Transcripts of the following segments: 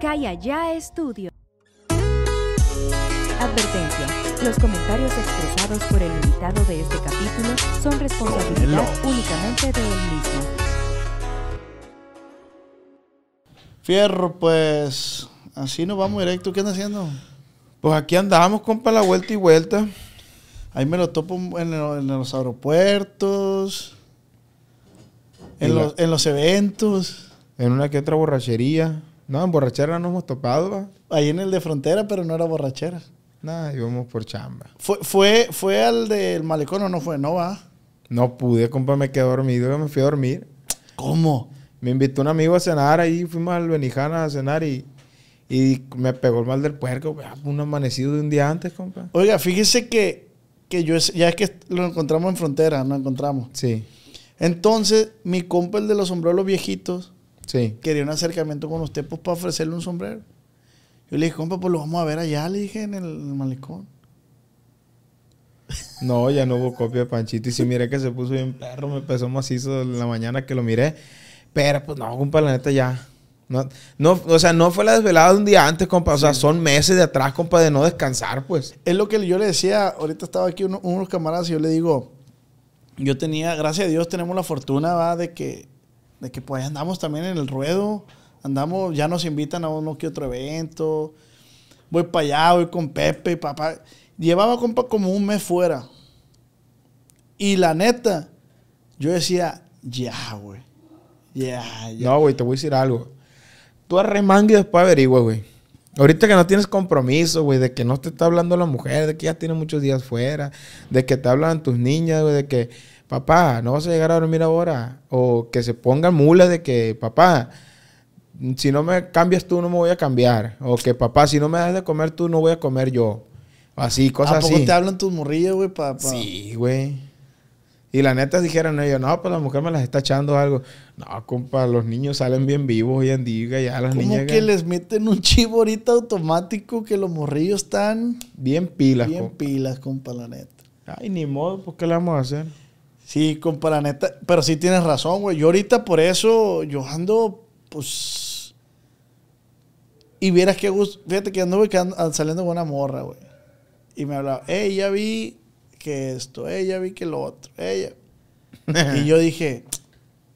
Calla Ya Estudio. Advertencia. Los comentarios expresados por el invitado de este capítulo son responsabilidad únicamente de él mismo. Fierro, pues así nos vamos directo. ¿Qué andas haciendo? Pues aquí andamos, compa, la vuelta y vuelta. Ahí me lo topo en, lo- en los aeropuertos, en Y la- los, en los eventos, En una que otra borrachería. No, en borrachera no hemos topado, va. ahí en el de frontera, pero no era borrachera. Nada, íbamos por chamba. ¿Fue, fue, fue al del malecón o no fue? No va. No pude, compa, me quedé dormido, me fui a dormir. ¿Cómo? Me invitó un amigo a cenar ahí, fuimos al Benijana a cenar y, y me pegó el mal del puerco. Un amanecido de un día antes, compa. Oiga, fíjese que, que yo, ya es que lo encontramos en frontera, nos encontramos. Sí, Entonces, mi compa, el de los sombreros viejito, sí. quería un acercamiento con usted pues, para ofrecerle un sombrero. Yo le dije, compa, pues lo vamos a ver allá, le dije, en el, en el malecón. No, ya no hubo copia de Panchito. Y si miré que se puso bien perro, me pesó macizo en la mañana que lo miré. Pero pues no, compa, la neta ya. No, no, o sea, no fue la desvelada de un día antes, compa. O sea, son meses de atrás, compa, de no descansar, pues. Es lo que yo le decía, ahorita estaba aquí uno- unos camaradas y yo le digo, yo tenía, gracias a Dios tenemos la fortuna, va, de que, de que pues andamos también en el ruedo, andamos, ya nos invitan a uno que otro evento, voy para allá, voy con Pepe y papá. Llevaba compa como un mes fuera. Y la neta, yo decía, ya, güey. Ya, ya. No, güey, te voy a decir algo. Tú arremangue y después averigua, güey. Ahorita que no tienes compromiso, güey, de que no te está hablando la mujer, de que ya tiene muchos días fuera, de que te hablan tus niñas, güey, de que, papá, no vas a llegar a dormir ahora. O que se pongan mulas de que, papá, si no me cambias tú, no me voy a cambiar. O que, papá, si no me das de comer tú, no voy a comer yo. Así, ¿A cosas poco así. te hablan tus morrillas, güey? Pa, pa- Sí, güey. Y la neta dijeron ellos, no, pues la mujer me las está echando algo. No, compa, los niños salen bien vivos hoy en día, ya las Como niñas que les meten un chivo ahorita automático que los morrillos están bien pilas, bien compa. pilas, compa, la neta. Ay, ni modo, pues ¿qué le vamos a hacer? Sí, compa, la neta. Pero sí tienes razón, güey. Yo ahorita por eso, yo ando, pues... Y vieras qué gusto. Fíjate que anduve ando- saliendo con una morra, güey. Y me hablaba, ya vi que esto, ya vi que lo otro, ella. y yo dije,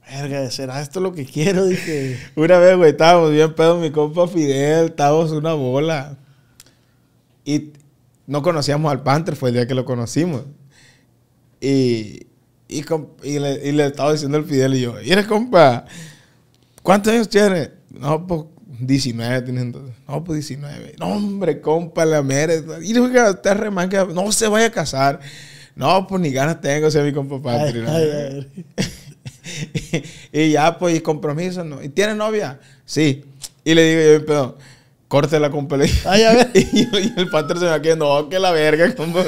verga, ¿será esto lo que quiero? Dije... Una vez, güey, estábamos bien pedo, mi compa Fidel, estábamos una bola. Y no conocíamos al Panther, fue el día que lo conocimos. Y, y, y le, y le estaba diciendo al Fidel y yo, mira, compa, ¿cuántos años tiene? No, pues 19 tiene entonces. No, pues 19. No, hombre, compa, la mera. Y le dije, usted remanga, no se vaya a casar. No, pues ni ganas tengo, sea, mi compa ay. y ya, pues, y compromiso, ¿no? ¿Y tiene novia? Sí. Y le digo yo, pedo, córtela, compa. Ay, a ver. y, y el panther se me queda, no, que la verga, compa.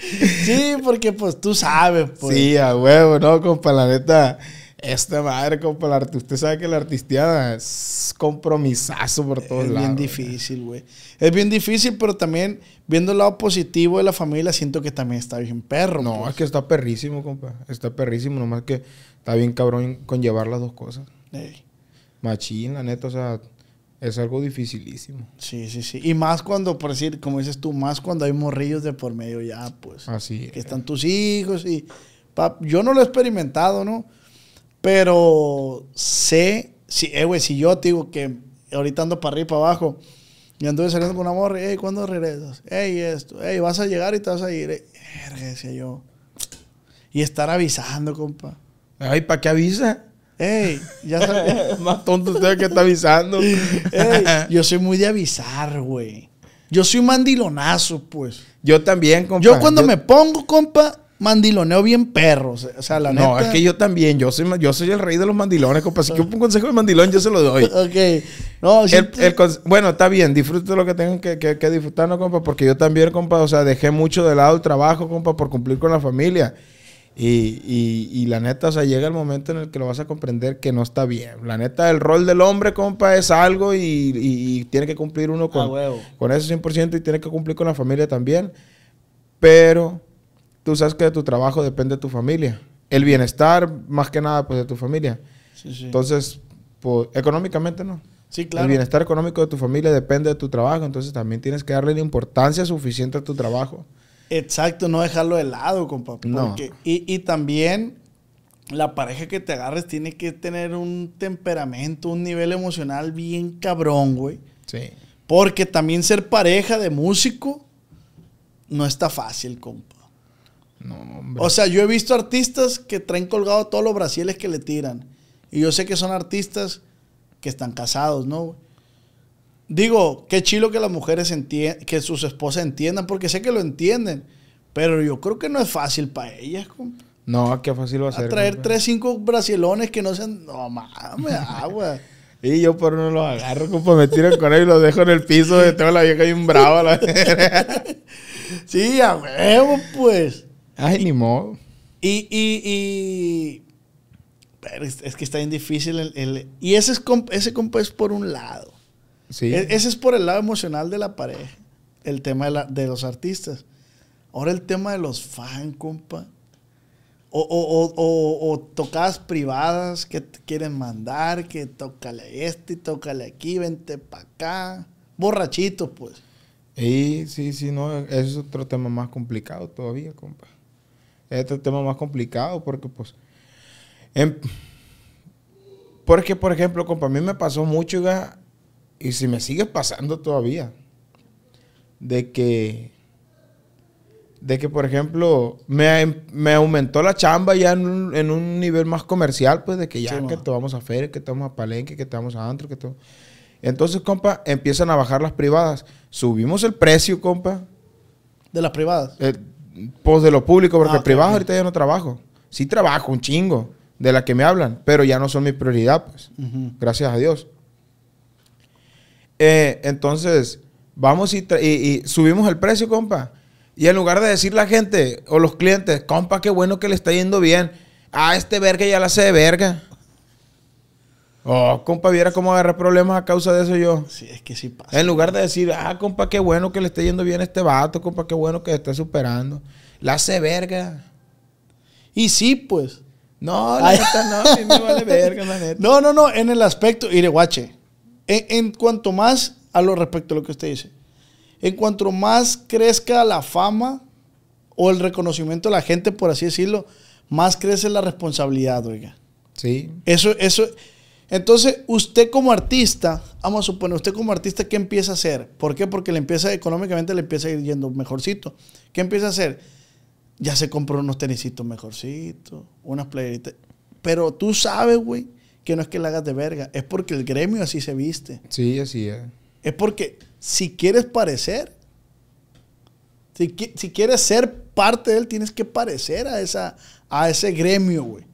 Sí, porque pues tú sabes, pues. Sí, a huevo, no, compa, la neta. Esta madre, compa, la usted sabe que la artisteada es compromisazo por todos Es lados. bien difícil, güey. Es bien difícil, pero también viendo el lado positivo de la familia, siento que también está bien perro. No, pues. es que está perrísimo, compa. Está perrísimo, nomás que está bien cabrón con llevar las dos cosas. Ey, Machín, la neta, o sea, es algo dificilísimo. Sí, sí, sí. Y más cuando, por decir, como dices tú, más cuando hay morrillos de por medio ya, pues. Así Que es. están tus hijos y... pa- yo no lo he experimentado, ¿no? Pero sé... Si, eh, güey, si yo te digo que ahorita ando para arriba y para abajo y anduve saliendo con una morra, hey, ¿cuándo regresas? Hey, esto, hey, vas a llegar y te vas a ir. Eh, decía yo. Y estar avisando, compa. Ay, ¿para qué avisa? Ey, ya sabes. Más tonto usted que está avisando. Ey, yo soy muy de avisar, güey. Yo soy un mandilonazo, pues. Yo también, compa. Yo cuando me pongo, compa, mandiloneo bien perro. O sea, la No, neta. es que yo también. Yo soy, yo soy el rey de los mandilones, compa. Si quiero un consejo de mandilón, yo se lo doy. Ok. No, sí, El- bueno, está bien, disfrute lo que tengan que, que, que disfrutar, ¿no, compa? Porque yo también, compa, o sea, dejé mucho de lado el trabajo, compa, por cumplir con la familia. Y, y, y la neta, o sea, llega el momento en el que lo vas a comprender que no está bien. La neta, el rol del hombre, compa, es algo y, tiene que cumplir uno Ah, con, con eso 100% y tiene que cumplir con la familia también. Pero tú sabes que de tu trabajo depende tu familia. El bienestar, más que nada, pues de tu familia. Sí, sí. Entonces, pues, económicamente no. Sí, claro. El bienestar económico de tu familia depende de tu trabajo, entonces también tienes que darle la importancia suficiente a tu trabajo. Exacto, no dejarlo de lado, compa. No. porque- y, y también la pareja que te agarres tiene que tener un temperamento, un nivel emocional bien cabrón, güey. Sí. Porque también ser pareja de músico no está fácil, compa. No, hombre. O sea, yo he visto artistas que traen colgado todos los brasiles que le tiran. Y yo sé que son artistas que están casados, ¿no? güey? Digo, qué chilo que las mujeres entiendan, que sus esposas entiendan, porque sé que lo entienden. Pero yo creo que no es fácil para ellas, compa. no, qué fácil va a A ser. traer compa. tres, cinco brasilones que no sean. No mames, agua. Y yo por uno los agarro, compa, me tiran con él y los dejo en el piso. y Tengo la vieja bien brava. La... Sí, a huevo, pues. Ay, ni modo. Y, y, y- pero es, es que está bien difícil. El, el- y ese, es ese compa es por un lado. Sí. E- ese es por el lado emocional de la pareja. El tema de, la- de los artistas. Ahora el tema de los fans, compa. O, o, o, o- tocadas privadas que te quieren mandar, que tócale este y tócale aquí, vente para acá. Borrachitos, pues. Y sí, sí, no, ese es otro tema más complicado todavía, compa. Es el tema más complicado porque, pues, em- porque, por ejemplo, compa, a mí me pasó mucho, ga, y si me sigue pasando todavía, de que, de que, por ejemplo, me, me aumentó la chamba ya en un, en un nivel más comercial, pues, de que ya Sí, que te vamos a feria, que te vamos a palenque, que te vamos a antro, que te... Entonces, compa, empiezan a bajar las privadas. Subimos el precio, compa, De las privadas. eh, pues de lo público, porque Ah, ahorita ya no trabajo. Sí trabajo un chingo de la que me hablan, pero ya no son mi prioridad, pues. Gracias a Dios. Eh, entonces, vamos y, tra- y- y subimos el precio, compa. Y en lugar de decir la gente o los clientes, compa, qué bueno que le está yendo bien. Ah, este verga ya la hace de verga. Oh, compa, viera cómo agarré problemas a causa de eso yo. Sí, es que sí pasa. En lugar de decir, ah, compa, qué bueno que le esté yendo bien a este vato, compa, qué bueno que esté superando. La hace verga. Y sí, pues. No, la Ay. neta no, a mí me vale verga, la neta. No, no, no, en el aspecto, y guache, en, en cuanto más, a lo respecto a lo que usted dice, en cuanto más crezca la fama o el reconocimiento de la gente, por así decirlo, más crece la responsabilidad, oiga. Sí, Eso, eso, entonces, usted como artista, vamos a suponer, usted como artista, ¿qué empieza a hacer? ¿Por qué? Porque le empieza, económicamente le empieza a ir yendo mejorcito. ¿Qué empieza a hacer? Ya se compró unos tenisitos mejorcitos, unas playeritas. Pero tú sabes, güey, que no es que la hagas de verga, es porque el gremio así se viste. sí, así es. Es porque si quieres parecer, si, qui- si quieres ser parte de él, tienes que parecer a, esa, a ese gremio, güey.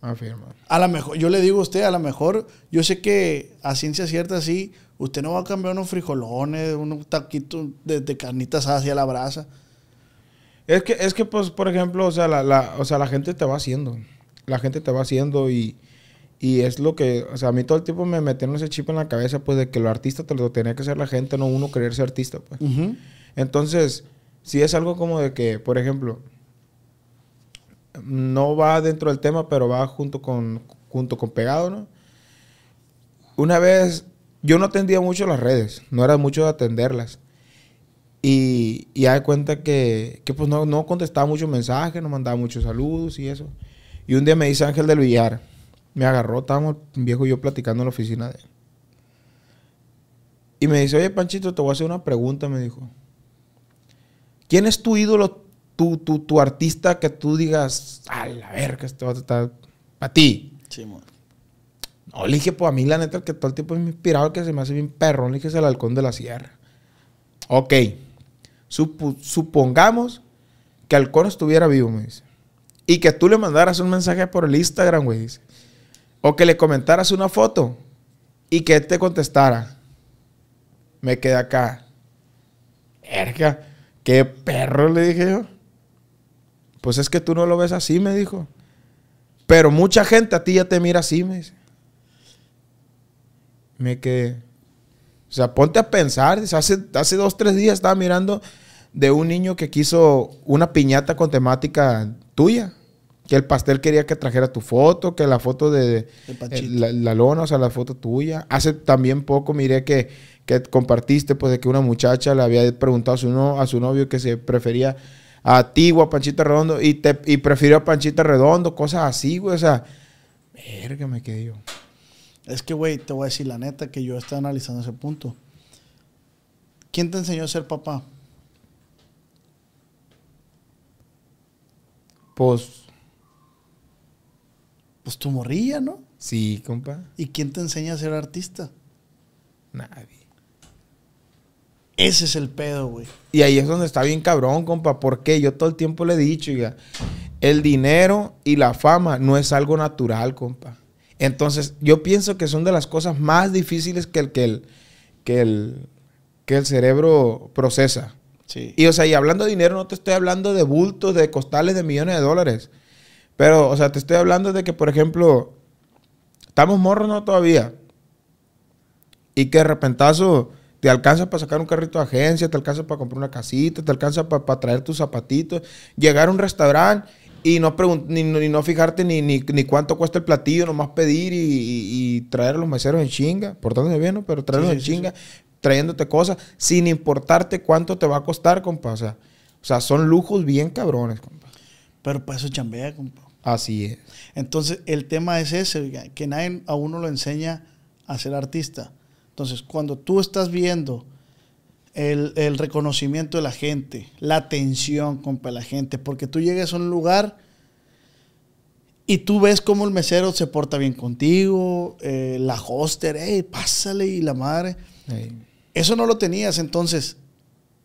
Afirma. A lo mejor, yo le digo a usted, a lo mejor, yo sé que a ciencia cierta sí, usted no va a cambiar unos frijolones, unos taquitos de, de carnitas hacia la brasa. Es que, es que, pues, por ejemplo, o sea, la, la- o sea, la gente te va haciendo. La gente te va haciendo y, y es lo que, o sea, a mí todo el tiempo me metieron ese chip en la cabeza, pues, de que lo artista te lo tenía que hacer la gente, no uno querer ser artista, pues. Entonces, si es algo como de que, por ejemplo, no va dentro del tema, pero va junto con, junto con pegado, ¿no? Una vez, yo no atendía mucho las redes, no era mucho de atenderlas. Y, y cuenta que, que pues no, no contestaba muchos mensajes, no mandaba muchos saludos y eso. Y un día me dice Ángel del Villar, me agarró, estábamos un viejo y yo platicando en la oficina de él. Y me dice, oye Panchito, te voy a hacer una pregunta, me dijo. ¿Quién es tu ídolo, tu, tu, tu artista que tú digas, a la verga, este vato está para ti? Sí, mo. No, le dije, pues a mí la neta, el que todo el tiempo me inspirado, que se me hace bien perrón, le dije, es el halcón de la sierra. Ok. Supongamos que Halcón estuviera vivo, me dice. Y que tú le mandaras un mensaje por el Instagram, güey, dice. O que le comentaras una foto y que él te contestara. Me quedé acá. Verga, qué perro, le dije yo. Pues es que tú no lo ves así, me dijo. Pero mucha gente a ti ya te mira así, me dice. Me quedé. O sea, ponte a pensar. Hace, hace dos, tres días estaba mirando de un niño que quiso una piñata con temática tuya. Que el pastel quería que trajera tu foto, que la foto de, De eh, la, la lona, o sea, la foto tuya. Hace también poco miré que, que compartiste, pues, de que una muchacha le había preguntado a su, no- a su novio que se prefería a ti o a Panchita Redondo y, te, y prefirió a Panchita Redondo, cosas así, güey. O sea, verga, me quedé yo. Es que, güey, te voy a decir la neta que yo estaba analizando ese punto. ¿Quién te enseñó a ser papá? Pues, Pues tu morrilla, ¿no? sí, compa. ¿Y quién te enseña a ser artista? Nadie. Ese es el pedo, güey. Y ahí es donde está bien cabrón, compa. Porque yo todo el tiempo le he dicho, oiga, el dinero y la fama no es algo natural, compa. Entonces, yo pienso que son de las cosas más difíciles que el, que el, que el, que el cerebro procesa. Sí. Y, o sea, y hablando de dinero, no te estoy hablando de bultos, de costales de millones de dólares. Pero, o sea, te estoy hablando de que, por ejemplo, estamos morros, ¿no? Todavía. Y que de repentazo te alcanza para sacar un carrito de agencia, te alcanza para comprar una casita, te alcanza para traer tus zapatitos, llegar a un restaurante y no, ni, ni no fijarte ni, ni, ni cuánto cuesta el platillo, nomás pedir y, y- y traer a los meseros en chinga, portándose bien, ¿no? Pero traerlos Sí, en sí, sí, chinga, trayéndote cosas, sin importarte cuánto te va a costar, compa. O sea, o sea son lujos bien cabrones, compa. Pero para eso chambea, compa. Así es. Entonces, el tema es ese, que nadie a uno lo enseña a ser artista. Entonces, cuando tú estás viendo el, el reconocimiento de la gente, la atención, de la gente, porque tú llegas a un lugar y tú ves cómo el mesero se porta bien contigo, eh, la hoster, hey, pásale y la madre. Eso no lo tenías, entonces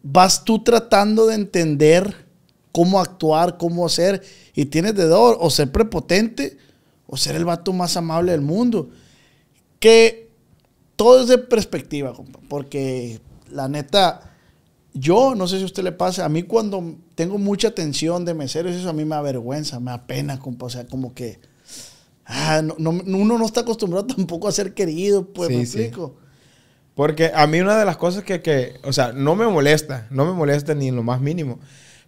vas tú tratando de entender cómo actuar, cómo hacer, y tienes de dos, o ser prepotente, o ser el vato más amable del mundo. Que todo es de perspectiva, compa, porque la neta, yo, no sé si a usted le pasa, a mí cuando tengo mucha atención de meseros, eso a mí me avergüenza, me apena, compa, o sea, como que... ah, no- no- uno no está acostumbrado tampoco a ser querido, pues, Sí, me sí. explico. Porque a mí una de las cosas que, que, o sea, no me molesta, no me molesta ni en lo más mínimo,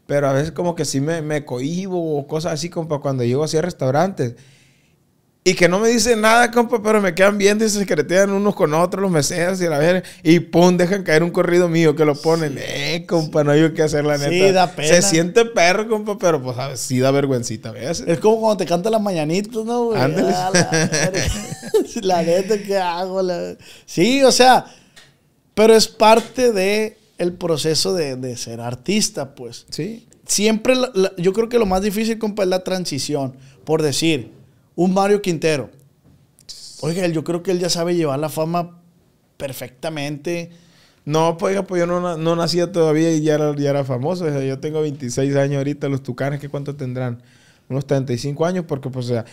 pero a veces como que sí me, me cohibo o cosas así, compa, cuando llego así a restaurantes. Y que no me dicen nada, compa, pero me quedan viendo y se secretean unos con otros los meseros y la verga. Y pum, dejan caer un corrido mío que lo ponen. Eh, compa, no hay qué hacer, la Sí, neta. da pena. Se siente perro, compa, pero pues ver, sí da vergüencita a veces. Es como cuando te cantan las mañanitas, ¿no, güey? Ándale. Ah, la. La neta, ¿qué hago? La- Sí, o sea, pero es parte de el proceso de, de ser artista, pues. Sí. Siempre, la- la- yo creo que lo más difícil, compa, es la transición. Por decir, un Mario Quintero. Oiga, él- yo creo que él ya sabe llevar la fama perfectamente. No, pues, oiga, pues yo no, no nacía todavía y ya era, ya era famoso. O sea, yo tengo 26 años ahorita. Los tucanes, ¿qué cuánto tendrán? Unos 35 años, porque, pues, o sea,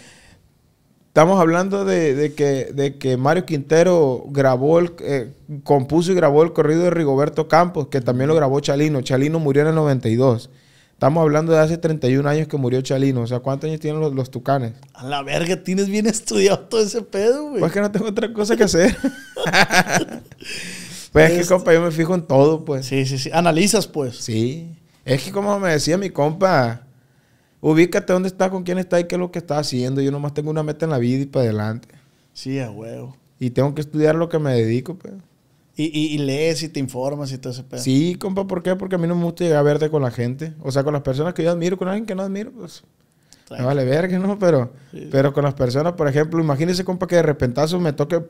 estamos hablando de, de que, de que Mario Quintero grabó, el, eh, compuso y grabó el corrido de Rigoberto Campos, que también lo grabó Chalino. Chalino murió en el 92. Estamos hablando de hace 31 años que murió Chalino. O sea, ¿cuántos años tienen los, los tucanes? A la verga, tienes bien estudiado todo ese pedo, güey. Pues que no tengo otra cosa que hacer. pues es que, Este- compa, yo me fijo en todo, pues. Sí, sí, sí. Analizas, pues. Sí. Es que como me decía mi compa, ubícate dónde está, con quién está y qué es lo que está haciendo. Yo nomás tengo una meta en la vida y para adelante. Sí, a huevo. Y tengo que estudiar lo que me dedico, pues. Y, y, y lees y te informas y todo ese pedo. Sí, compa, ¿por qué? Porque a mí no me gusta llegar a verte con la gente. O sea, con las personas que yo admiro, con alguien que no admiro, pues... Me vale verga, ¿no? Pero, Sí. pero con las personas, por ejemplo, imagínese, compa, que de repentazo me toque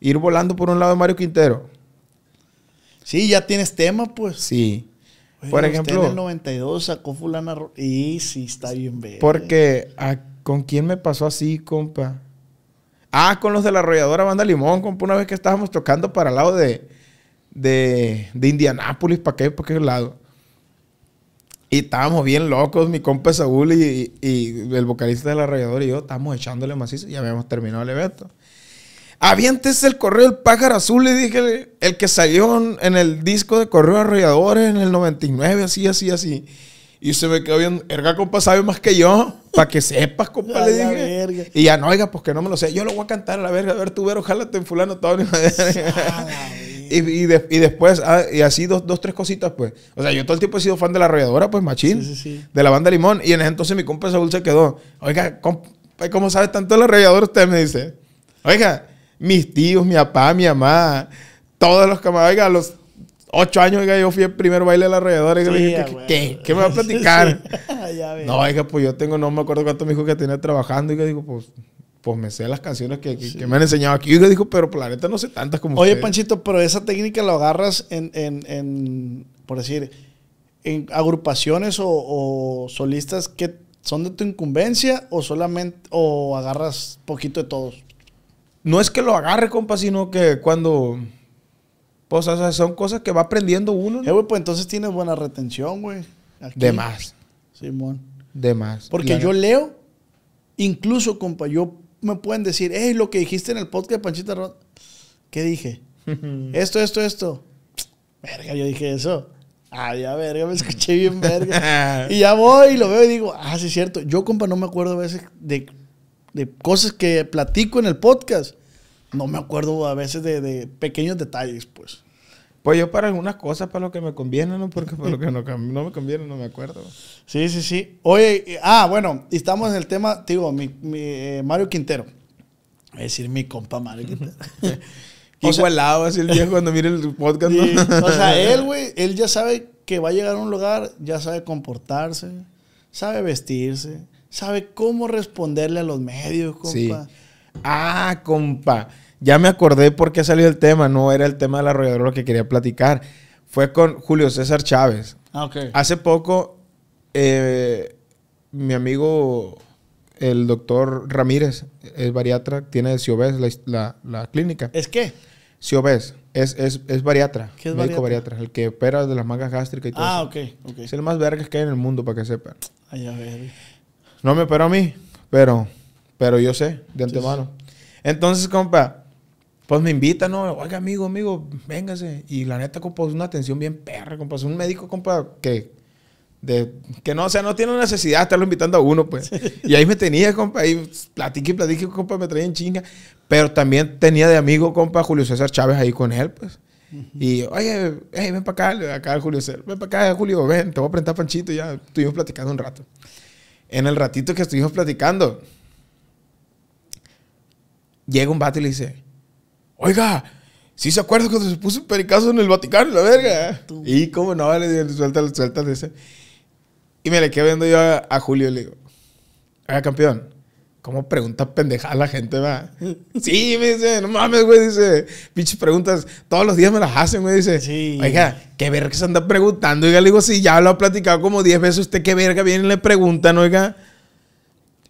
ir volando por un lado de Mario Quintero. Sí, ya tienes tema, pues. Sí. Oye, por usted ejemplo- en el 92 sacó fulana... Y sí, está bien ver. Porque, ¿a- ¿con quién me pasó así, compa? Ah, con los de la arrolladora Banda Limón, compa, una vez que estábamos tocando para el lado de, de, de Indianápolis, ¿para qué? ¿Para qué lado? Y estábamos bien locos, mi compa Saúl y, y el vocalista de la arrolladora y yo, estábamos echándole macizo y ya habíamos terminado el evento. Aviéntese el correo del pájaro azul, le dije, el que salió en, el disco de Correo Arrolladores en el 99, así, así, así. Y se me quedó bien, erga, compa, sabe más que yo, para que sepas, compa, le dije. verga. Y ya no, oiga, pues que no me lo sé. Yo lo voy a cantar a la verga, a ver, tú, Vero, jálate en fulano todo. Y, y, de- y después, ah, y así dos, dos, tres cositas, pues. O sea, yo todo el tiempo he sido fan de la arrolladora, pues, machín. Sí, sí, sí. De la banda Limón. Y en ese entonces mi compa Saúl se quedó. Oiga, compa, ¿cómo sabe tanto de la arrolladora usted? Me dice. Oiga, mis tíos, mi papá, mi mamá, todos los camaradas. Oiga, a los ocho años, oiga, yo fui el primer baile de la arrolladora. Y Sí, dije, ¿qué, qué, qué me va a platicar? Sí. ya ves. No, oiga, pues yo tengo, no me acuerdo cuánto me dijo que tenía trabajando. Y yo digo, pues, pues me sé las canciones que, que- que me han enseñado aquí. Y yo digo, pero pues la neta no sé tantas como Oye, ustedes. Panchito, pero esa técnica lo agarras en, en, en, por decir, en agrupaciones o, o solistas que son de tu incumbencia o solamente, o agarras poquito de todos. No es que lo agarre, compa, sino que cuando... Pues, o sea, son cosas que va aprendiendo uno, Eh, ¿no? güey, pues entonces tienes buena retención, güey. Aquí. De más, Simón. de más. Porque yo leo, incluso, compa, yo me pueden decir, hey, lo que dijiste en el podcast de Panchita Ro-". ¿Qué dije? esto, esto, esto. Verga, yo dije eso. Ah, ya, verga, me escuché bien, verga. y ya voy y lo veo y digo, ah, sí, es cierto. Yo, compa, no me acuerdo a veces de, de cosas que platico en el podcast. No me acuerdo a veces de, de pequeños detalles, pues. Pues yo para algunas cosas, para lo que me conviene, ¿no? Porque para lo que no, no me conviene, no me acuerdo. Sí, sí, sí. Oye, eh, ah, bueno, estamos en el tema, te digo, mi, mi, eh, Mario Quintero. Es decir, mi compa Mario Quintero. Igualado así el viejo cuando mire el podcast, ¿no? Sí, o sea, él, güey, él ya sabe que va a llegar a un lugar, ya sabe comportarse, sabe vestirse, sabe cómo responderle a los medios, compa. Sí. Ah, compa. Ya me acordé por qué salió el tema. No era el tema del arrollador lo que quería platicar. Fue con Julio César Chávez. Ah, ok. Hace poco, eh, mi amigo, el doctor Ramírez, es bariatra, tiene Ciobes, la, la, la clínica. ¿Es qué? Ciobes, es, es, es bariatra. ¿Qué es médico bariatra? bariatra? El que opera de las mangas gástricas y todo Ah, eso. ok, ok. Es el más vergas que hay en el mundo, para que sepan. Ay, a ver. No me operó a mí, pero, pero yo sé de antemano. Entonces, compa, pues me invita, ¿no? Oiga, amigo, amigo, véngase. Y la neta, compa, es una atención bien perra, compa. Es un médico, compa, que, de, que no, o sea, no tiene necesidad de estarlo invitando a uno, pues. Y ahí me tenía, compa, ahí platiqué y platiqué, compa, me traía en chinga. Pero también tenía de amigo, compa, Julio César Chávez ahí con él, pues. Y, oye, hey, ven para acá, acá Julio César, ven para acá, Julio, ven, te voy a presentar Panchito, y ya estuvimos platicando un rato. En el ratito que estuvimos platicando, llega un vato y le dice, oiga, ¿sí se acuerda cuando se puso un pericazo en el Vaticano, la verga? Y cómo no, le digo, suéltale, suéltale ese. Y me le quedé viendo yo a, a Julio y le digo, oiga, campeón, ¿cómo pregunta pendejada la gente, va? sí, me dice, no mames, güey, dice, pinches preguntas, todos los días me las hacen, güey, dice, Sí. oiga, ¿qué verga se anda preguntando? Oiga, le digo, sí, ya lo ha platicado como 10 veces, ¿usted qué verga viene y le preguntan, oiga?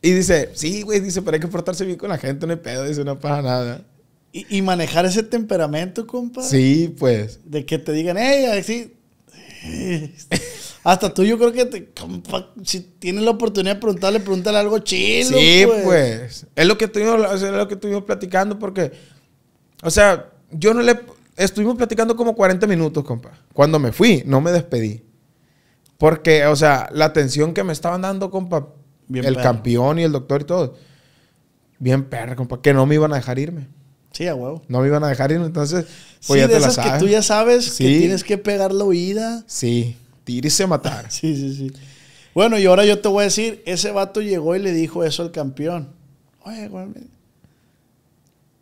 Y dice, sí, güey, dice, pero hay que portarse bien con la gente, no hay pedo, dice, no pasa nada. Y, y manejar ese temperamento, compa. Sí, pues. De que te digan, hey, así. Hasta tú, yo creo que te, compa, si tienes la oportunidad de preguntarle, pregúntale algo chilo. Sí, pues. Es lo que estuvimos, o sea, es lo que estuvimos platicando porque, o sea, yo no le, estuvimos platicando como 40 minutos, compa. Cuando me fui, no me despedí. Porque, o sea, la atención que me estaban dando, compa, Bien el campeón y el doctor y todo, bien perra, compa, que no me iban a dejar irme. Sí, a huevo. No me iban a dejar irme, entonces, Sí, pues ya de te la esas que tú ya sabes que Sí. tienes que pegar la oída. Sí, tírese a matar. Sí, sí, sí. Bueno, y ahora yo te voy a decir, ese vato llegó y le dijo eso al campeón. Oye, güey,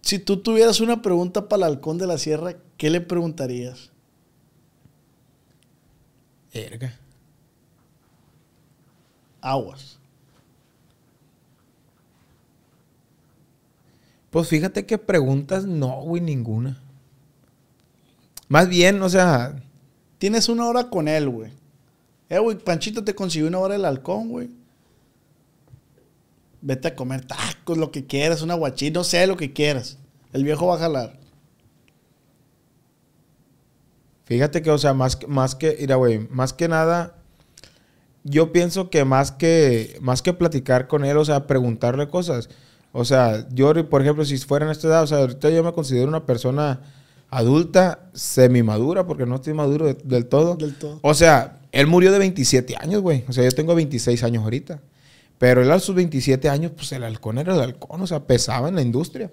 si tú tuvieras una pregunta para el halcón de la sierra, ¿qué le preguntarías? Verga. Aguas. Pues fíjate que preguntas no, güey, ninguna. Más bien, o sea, Tienes una hora con él, güey. Eh, güey, Panchito te consiguió una hora el halcón, güey. Vete a comer tacos, lo que quieras, una guachita, no sé, lo que quieras. El viejo va a jalar. fíjate que, o sea, más, más que, mira, güey, más que nada, yo pienso que más que, más que platicar con él, o sea, preguntarle cosas. O sea, yo, por ejemplo, si fuera en esta edad, o sea, ahorita yo me considero una persona adulta, semi-madura, porque no estoy maduro de- del todo. Del todo. O sea, él murió de 27 años, güey. O sea, yo tengo 26 años ahorita. Pero él a sus 27 años, pues el halcón era el halcón, o sea, pesaba en la industria.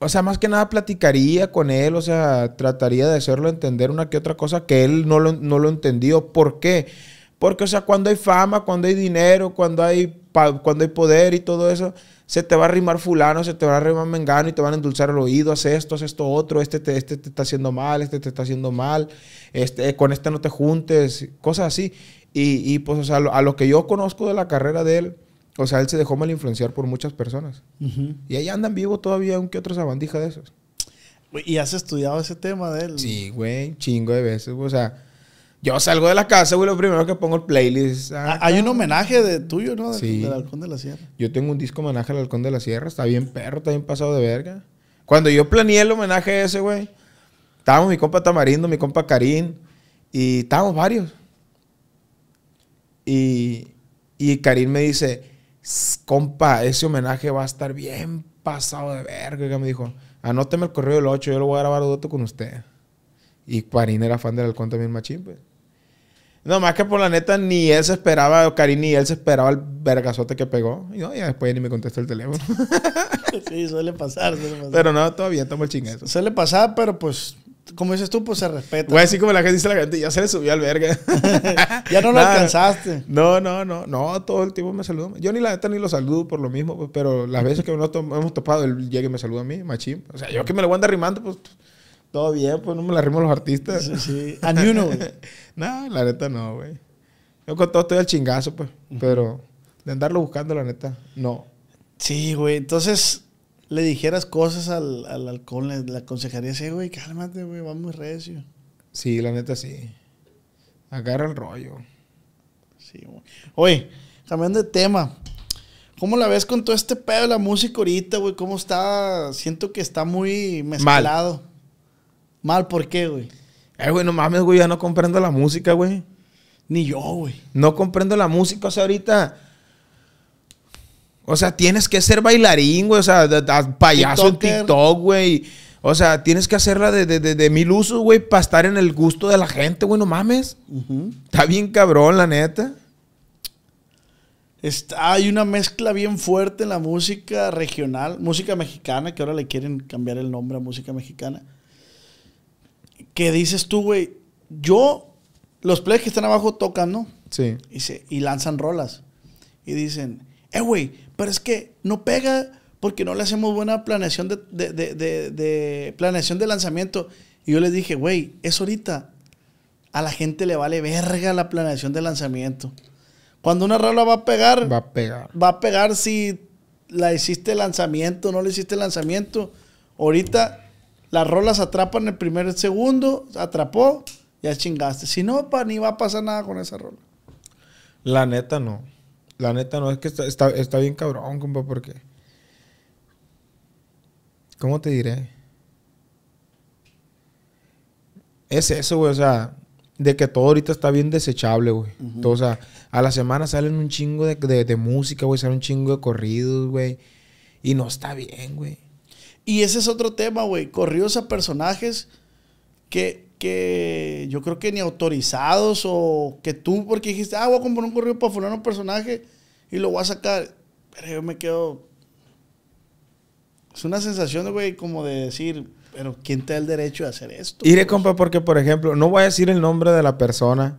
o sea, más que nada platicaría con él, o sea, trataría de hacerlo entender una que otra cosa que él no lo, no lo entendió. ¿Por qué? Porque, o sea, cuando hay fama, cuando hay dinero, cuando hay, cuando hay poder y todo eso, se te va a arrimar fulano, se te va a arrimar mengano y te van a endulzar el oído, haz esto, haz esto otro, este te, este te está haciendo mal, este te está haciendo mal, este, con este no te juntes, cosas así. Y, y pues, o sea, a lo que yo conozco de la carrera de él, o sea, él se dejó mal influenciar por muchas personas. Y ahí andan vivo todavía un que otro sabandija de esos. ¿Y has estudiado ese tema de él? Sí, güey, chingo de veces. O sea, yo salgo de la casa, güey, lo primero que pongo el playlist. Ah, Hay un homenaje de tuyo, ¿no? sí. Del Halcón de la Sierra. Yo tengo un disco homenaje al Halcón de la Sierra. Está bien perro, está bien pasado de verga. Cuando yo planeé el homenaje ese, güey, estábamos mi compa Tamarindo, mi compa Karim, y estábamos varios. Y, y Karim me dice, compa, ese homenaje va a estar bien pasado de verga. Me dijo, anóteme el correo del 8, yo lo voy a grabar otro con usted. Y Karim era fan del Halcón también machín, pues. No, más que por la neta, ni él se esperaba, Karim ni él se esperaba el vergazote que pegó. Y no, ya después ni me contestó el teléfono. sí, suele pasar, suele pasar. Pero no, todavía tomo el chingazo. Suele pasar, pero pues, como dices tú, pues se respeta. Güey, así como la gente dice la gente, ya se le subió al verga. ya no lo alcanzaste. No, no, no, no, todo el tiempo me saluda. Yo ni la neta ni lo saludo por lo mismo, pues, pero las veces que nos hemos topado, él llega y me saluda a mí, machín. O sea, yo que me lo voy a andar rimando, pues todo bien, pues no me la rimo los artistas. Sí, sí. A ni uno, güey. no, la neta no, güey. Yo con todo estoy al chingazo, pues. Pero de andarlo buscando, la neta, no. Sí, güey. Entonces, le dijeras cosas al, al alcohol, le, le aconsejaría, sí, güey, cálmate, güey, va muy recio. Sí, la neta sí. Agarra el rollo. Sí, güey. Oye, cambiando de tema. ¿Cómo la ves con todo este pedo de la música ahorita, güey? ¿Cómo está? Siento que está muy mezclado. Mal. Mal, ¿por qué, güey? Eh, güey, no mames, güey, ya no comprendo la música, güey. Ni yo, güey. No comprendo la música, o sea, ahorita. O sea, tienes que ser bailarín, güey. O sea, payaso en TikTok, güey. O sea, tienes que hacerla de, de, de, mil usos, güey, para estar en el gusto de la gente, güey. No mames. Está bien cabrón, la neta. Está, hay una mezcla bien fuerte en la música regional, música mexicana, que ahora le quieren cambiar el nombre a música mexicana que dices tú, güey, yo, los players que están abajo tocan, ¿no? Sí. Y, se, y lanzan rolas. Y dicen, eh, güey, pero es que no pega porque no le hacemos buena planeación de, de, de, planeación de lanzamiento. Y yo les dije, güey, es ahorita. A la gente le vale verga la planeación de lanzamiento. Cuando una rola va a pegar, va a pegar. Va a pegar si la hiciste lanzamiento, no le hiciste lanzamiento. Ahorita las rolas atrapan el primer segundo, atrapó, ya chingaste. Si no, pa, ni va a pasar nada con esa rola. La neta no. La neta no, es que está, está, bien cabrón, compa, porque... ¿Cómo te diré? Es eso, güey, o sea, de que todo ahorita está bien desechable, güey. O sea, a la semana salen un chingo de, de, de música, güey, salen un chingo de corridos, güey. Y no está bien, güey. Y ese es otro tema, güey. Corridos a personajes que, que yo creo que ni autorizados o que tú, porque dijiste, ah, voy a comprar un corrido para fulano personaje y lo voy a sacar. Pero yo me quedo. Es una sensación, güey, como de decir, pero ¿quién te da el derecho de hacer esto? Iré, compa, porque, por ejemplo, no voy a decir el nombre de la persona,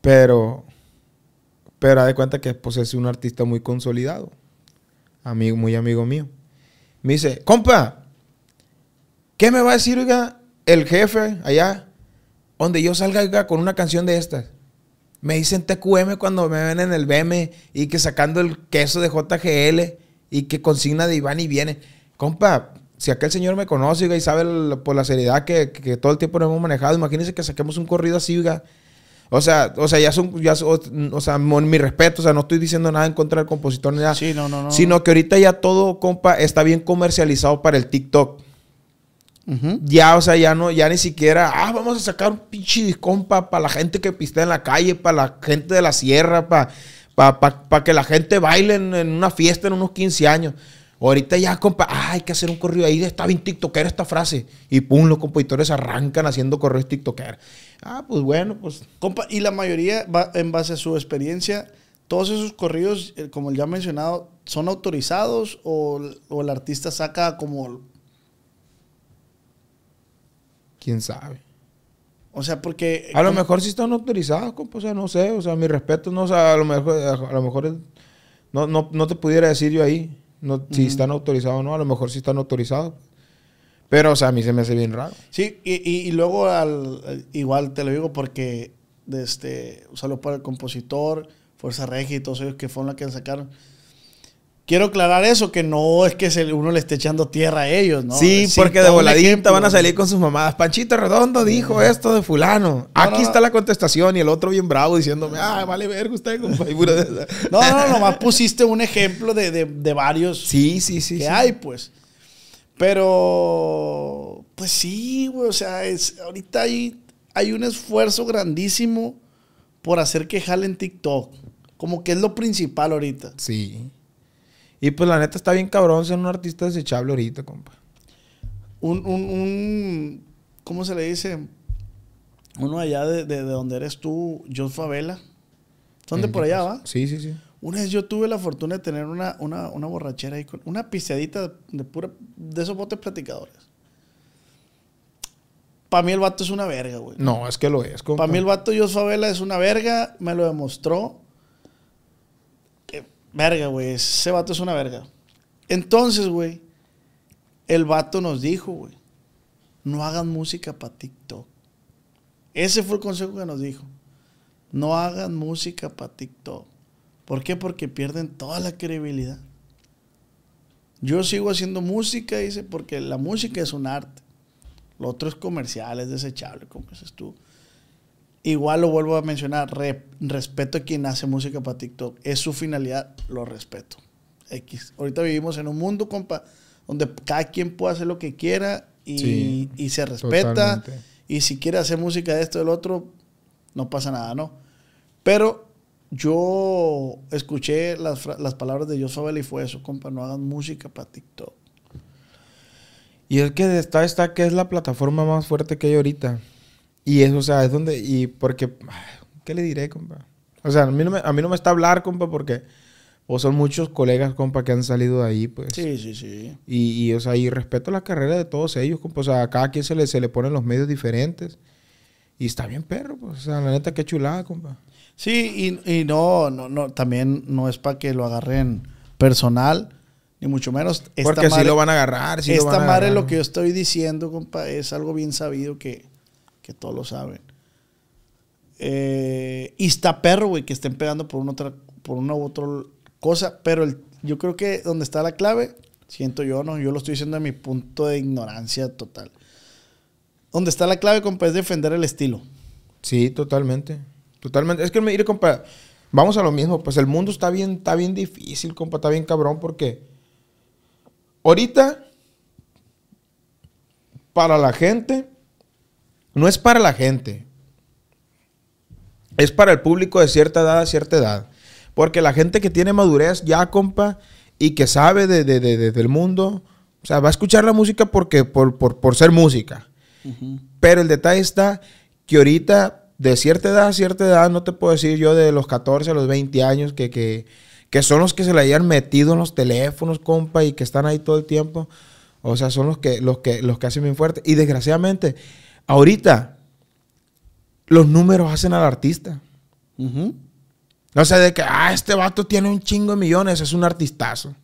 pero. Pero haz de cuenta que pues, es un artista muy consolidado. Amigo, muy amigo mío. Me dice, compa, ¿qué me va a decir, oiga, el jefe allá? Donde yo salga, con una canción de estas. Me dicen TQM cuando me ven en el BM y que sacando el queso de JGL y que consigna de Iván y viene. Compa, si aquel señor me conoce y sabe por la seriedad que, todo el tiempo nos hemos manejado, imagínese que saquemos un corrido así, oiga o sea, o sea, ya son, ya, o, sea, mi respeto, o sea, no estoy diciendo nada en contra del compositor ni nada. Sí, no, no, no. Sino que ahorita ya todo, compa, está bien comercializado para el TikTok. Ya, o sea, ya no, ya ni siquiera, ah, vamos a sacar un pinche compa para la gente que pistea en la calle, para la gente de la sierra, para pa, que la gente baile en, en, una fiesta en unos 15 años. Ahorita ya, compa, ah, hay que hacer un corrido ahí, está bien TikToker esta frase. Y pum, los compositores arrancan haciendo correos TikToker. Ah, pues bueno, pues. Compa, y la mayoría, va, en base a su experiencia, todos esos corridos, eh, como ya mencionado, ¿son autorizados o, el artista saca como ¿Quién sabe? O sea, porque... A lo como- mejor sí están autorizados, compa, o sea, no sé, o sea, mi respeto, no, o sea, a lo mejor, a lo mejor no, no, no te pudiera decir yo ahí, no, si están autorizados o no, a lo mejor sí están autorizados. Pero, o sea, a mí se me hace bien raro. Sí, y, y- y luego al, al- igual te lo digo porque de este, saludo para el compositor, Fuerza Regia y todos ellos que fueron los que sacaron. Quiero aclarar eso, que no es que uno le esté echando tierra a ellos, ¿no? sí, porque de voladita ejemplo. van a salir con sus mamadas. Panchito Redondo dijo esto de fulano. Aquí no, está la contestación y el otro bien bravo diciéndome, ah, vale verga usted, compa. No, no, no, nomás pusiste un ejemplo de, de- de varios Sí, sí, sí. que sí. hay, pues. Pero, pues sí, güey, o sea, es, ahorita hay, hay un esfuerzo grandísimo por hacer que jalen TikTok. Como que es lo principal ahorita. Sí. Y pues la neta está bien cabrón ser un artista desechable ahorita, compa. Un, un, un- ¿cómo se le dice? Uno allá de, de- de donde eres tú, John Favela. Son de El- por allá, ¿va? Sí, sí, sí. Una vez yo tuve la fortuna de tener una, una, una borrachera ahí con una pisteadita de, de pura de esos botes platicadores. Para mí el vato es una verga, güey. No, es que lo es. Para mí el vato Jos Favela es una verga, me lo demostró. Verga, güey, ese vato es una verga. Entonces, güey, el vato nos dijo, güey, no hagan música para TikTok. Ese fue el consejo que nos dijo. No hagan música para TikTok. ¿Por qué? Porque pierden toda la credibilidad. Yo sigo haciendo música, dice, porque la música es un arte. Lo otro es comercial, es desechable, como dices tú. Igual lo vuelvo a mencionar, re- respeto a quien hace música para TikTok. Es su finalidad, lo respeto. X. Ahorita vivimos en un mundo, compa, donde cada quien puede hacer lo que quiera y, Sí, y se respeta. totalmente. Y si quiere hacer música de esto del otro, no pasa nada, ¿no? Pero yo escuché las, fra- las palabras de Jos Favela y fue eso, compa, no hagan música para TikTok. Y es que está, está que es la plataforma más fuerte que hay ahorita. Y es, o sea, es donde, y porque, ¿qué le diré, compa? O sea, a mí no me, a mí no me está hablar, compa, porque, o son muchos colegas, compa, que han salido de ahí, pues. Sí, sí, sí. Y, y, o sea, y respeto la carrera de todos ellos, compa. O sea, a cada quien se le, se le ponen los medios diferentes. Y está bien perro, pues. O sea, la neta, qué chulada, compa. Sí, y, y no, no, no, también no es para que lo agarren personal, ni mucho menos. Esta Porque sí madre- lo van a agarrar, sí lo esta van a madre, agarrar. lo que yo estoy diciendo, compa, es algo bien sabido que, que todos lo saben. Eh, y está perro, güey, que estén pegando por una otra, por una u otra cosa, pero yo creo que donde está la clave, siento yo, no, yo lo estoy diciendo de mi punto de ignorancia total. Donde está la clave, compa, es defender el estilo. Sí, totalmente. Totalmente. Es que, mire, compa, vamos a lo mismo. Pues el mundo está bien, está bien difícil, compa, está bien cabrón, porque ahorita, para la gente, no es para la gente. Es para el público de cierta edad a cierta edad. Porque la gente que tiene madurez ya, compa, y que sabe de, de- de- de- del mundo, o sea, va a escuchar la música porque, por, por, por ser música. Pero el detalle está que ahorita, de cierta edad a cierta edad, no te puedo decir yo de los 14 a los 20 años, que, que, que son los que se le hayan metido en los teléfonos, compa, y que están ahí todo el tiempo. O sea, son los que, los que, los que hacen bien fuerte. Y desgraciadamente, ahorita, los números hacen al artista. Ujú. O sea, de que, ah, este vato tiene un chingo de millones, es un artistazo.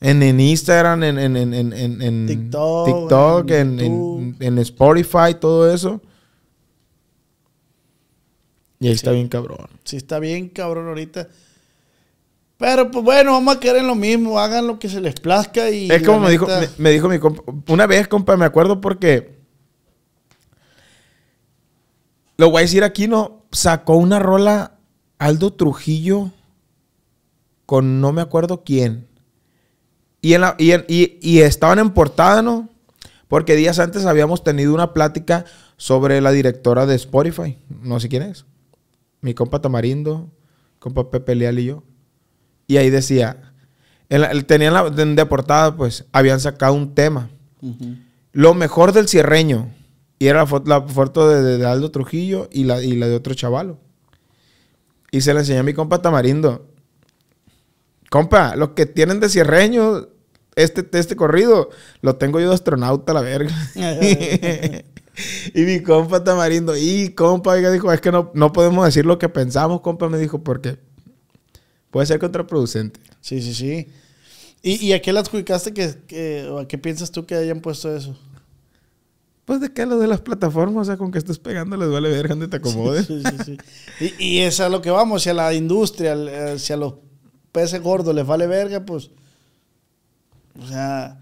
En, en Instagram, en, en, en, en, en- en TikTok, TikTok, en Spotify, todo eso. Y ahí está bien cabrón. Sí, está bien, cabrón, ahorita. Pero pues bueno, vamos a querer en lo mismo. Hagan lo que se les plazca y. es como me dijo, me, me dijo mi compa. Una vez, compa, me acuerdo porque. Lo voy a decir aquí, ¿no? Sacó una rola Aldo Trujillo con no me acuerdo quién. Y, en la- y, en- y- y estaban en portada, ¿no? Porque días antes habíamos tenido una plática sobre la directora de Spotify. No sé quién es. Mi compa Tamarindo, compa Pepe Leal y yo. Y ahí decía, en la- tenían la, de, de portada, pues, habían sacado un tema. Lo mejor del cierreño. Y era la foto, la foto de, de- Aldo Trujillo y la, y la de otro chavalo. Y se la enseñé a mi compa Tamarindo. Compa, los que tienen de cierreño este, este corrido, lo tengo yo de astronauta la verga. Y mi compa Tamarindo, y compa, oiga, dijo, es que no, no podemos decir lo que pensamos, compa, me dijo, porque puede ser contraproducente. Sí, sí, sí. ¿Y, y a qué le adjudicaste que, que- o a qué piensas tú que hayan puesto eso? Pues de qué lo de las plataformas, o sea, con que estés pegando les vale ver donde te acomodes. Sí, sí, sí. Y, y es a lo que vamos, si a la industria, al- si a los peces gordos les vale verga, pues. O sea.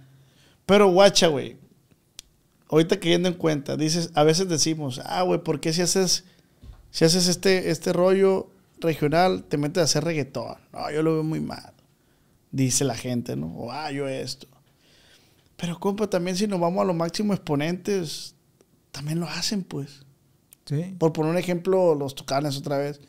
Pero guacha, güey. Ahorita cayendo en cuenta, dices, a veces decimos, ah, güey, ¿por qué si haces, si haces este, este rollo regional, te metes a hacer reggaetón? No, yo lo veo muy mal. Dice la gente, ¿no? O, ah, yo esto. Pero, compa, también si nos vamos a los máximos exponentes, también lo hacen, pues. Sí. Por poner un ejemplo, los Tucanes otra vez.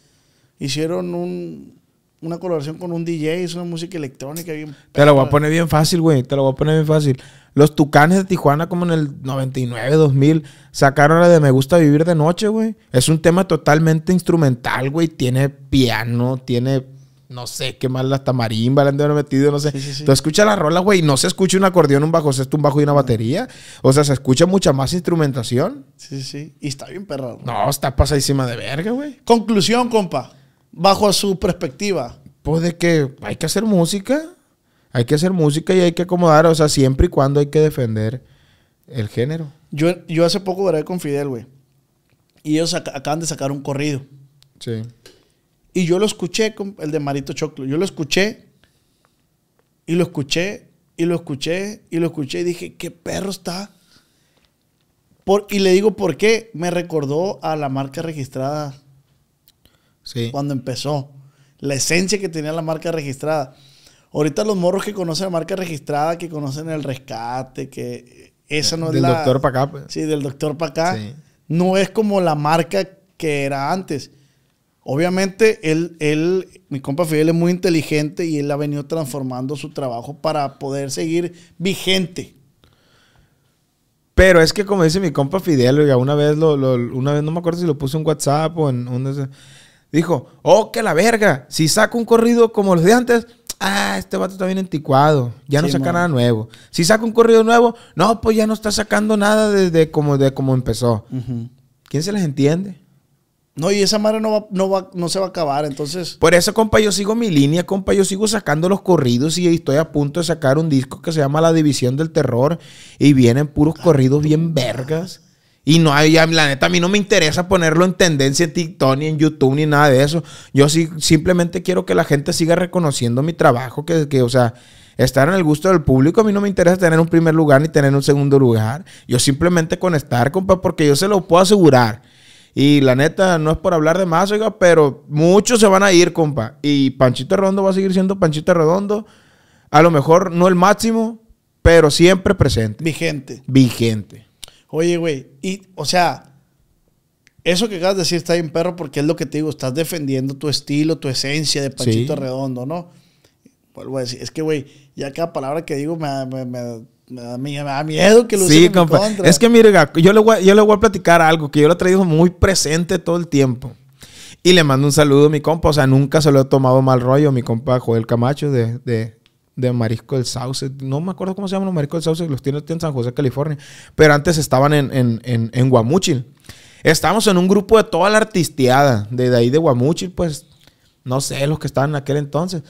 Hicieron un, una colaboración con un DJ, es una música electrónica bien Te lo voy a poner bien fácil, güey. Te lo voy a poner bien fácil. Los Tucanes de Tijuana, como en el 99, 2000, sacaron la de Me Gusta Vivir de Noche, güey. Es un tema totalmente instrumental, güey. Tiene piano, tiene, no sé, qué más, hasta marimba le han de haber metido, no sé. Sí, sí, sí. Tú escuchas la rola, güey, no se escucha un acordeón, un bajo sexto, un bajo y una batería. O sea, se escucha mucha más instrumentación. Sí, sí. Y está bien perra. güey. No, está pasadísima de verga, güey. Conclusión, compa. Bajo su perspectiva. Pues de que hay que hacer música. Hay que hacer música y hay que acomodar, o sea, siempre y cuando hay que defender el género. Yo, yo hace poco grabé con Fidel, güey. Y ellos acaban de sacar un corrido. Sí. Y yo lo escuché, el de Marito Choclo. Yo lo escuché. Y lo escuché. Y lo escuché. Y lo escuché. Y dije, qué perro está. Por, y le digo, ¿por qué? Me recordó a la marca registrada Sí. cuando empezó. La esencia que tenía la marca registrada. Ahorita los morros que conocen la marca registrada, que conocen el rescate, que esa no es Del la... doctor para acá, pues. Sí, del doctor para acá. Sí. No es como la marca que era antes. Obviamente, él, él, mi compa Fidel es muy inteligente y él ha venido transformando su trabajo para poder seguir vigente. Pero es que como dice mi compa Fidel, oiga, una vez lo, lo- una vez no me acuerdo si lo puse en WhatsApp o en un dijo, "Oh, que la verga, si saca un corrido como los de antes, ah, este vato está bien anticuado, ya no Sí, saca man. nada nuevo. Si saca un corrido nuevo, no, pues ya no está sacando nada desde como de como empezó. ¿Quién se les entiende? No, y esa madre no, va, no, va, no se va a acabar, entonces... Por eso, compa, yo sigo mi línea, compa. Yo sigo sacando los corridos y estoy a punto de sacar un disco que se llama La División del Terror. Y vienen puros corridos bien vergas. Y no hay, ya, la neta, a mí no me interesa ponerlo en tendencia en TikTok ni en YouTube ni nada de eso. Yo sí, simplemente quiero que la gente siga reconociendo mi trabajo, que, que, o sea, estar en el gusto del público. A mí no me interesa tener un primer lugar ni tener un segundo lugar. Yo simplemente con estar, compa, porque yo se lo puedo asegurar. Y la neta, no es por hablar de más, oiga, pero muchos se van a ir, compa. Y Panchito Redondo va a seguir siendo Panchito Redondo. A lo mejor no el máximo, pero siempre presente. Vigente. Vigente. Oye, güey, y, o sea, eso que acabas de decir está bien perro porque es lo que te digo, estás defendiendo tu estilo, tu esencia de Panchito Sí. Redondo, ¿no? Vuelvo a decir, es que, güey, ya cada palabra que digo me, da- me, me- me da, me da miedo que lo usen Sí, en mi compa. contra. Es que mire, yo le, voy, a- yo le voy a platicar algo que yo lo he traído muy presente todo el tiempo. Y le mando un saludo a mi compa. O sea, nunca se lo he tomado mal rollo. Mi compa Joel Camacho de, de, de Marisco del Sauce. No me acuerdo cómo se llaman los Mariscos del Sauce. Los tiene en San José, California. Pero antes estaban en, en, en, en Guamúchil. Estábamos en un grupo de toda la artisteada. De, de ahí de Guamúchil, pues, no sé, los que estaban en aquel entonces.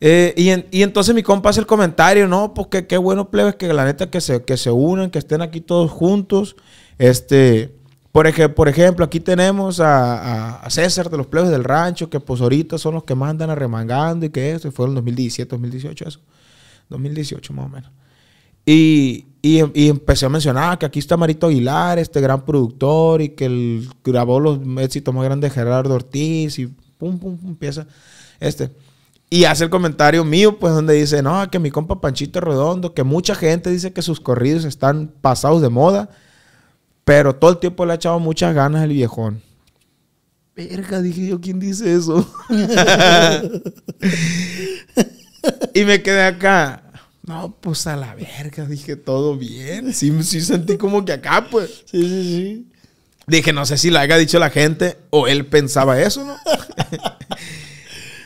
Eh, y, en- y entonces mi compa hace el comentario, no, pues que qué bueno, plebes, que la neta que se, que se unan, que estén aquí todos juntos. Este, por, ej- por ejemplo, aquí tenemos a, a- César de los plebes del rancho, que pues ahorita son los que más andan arremangando y que eso, y fue en 2017, 2018 eso. 2018 más o menos. Y, y, y empecé a mencionar que aquí está Marito Aguilar, este gran productor, y que él grabó los éxitos más grandes de Gerardo Ortiz, y pum, pum, pum, empieza. Este. Y hace el comentario mío, pues, donde dice, no, que mi compa Panchito Redondo, que mucha gente dice que sus corridos están pasados de moda, pero todo el tiempo le ha echado muchas ganas el viejón. Verga, dije yo, ¿quién dice eso? y me quedé acá. No, pues a la verga, dije, todo bien. Sí, sí sentí como que acá, pues. Sí, sí, sí. Dije, no sé si lo haya dicho la gente o él pensaba eso, ¿no?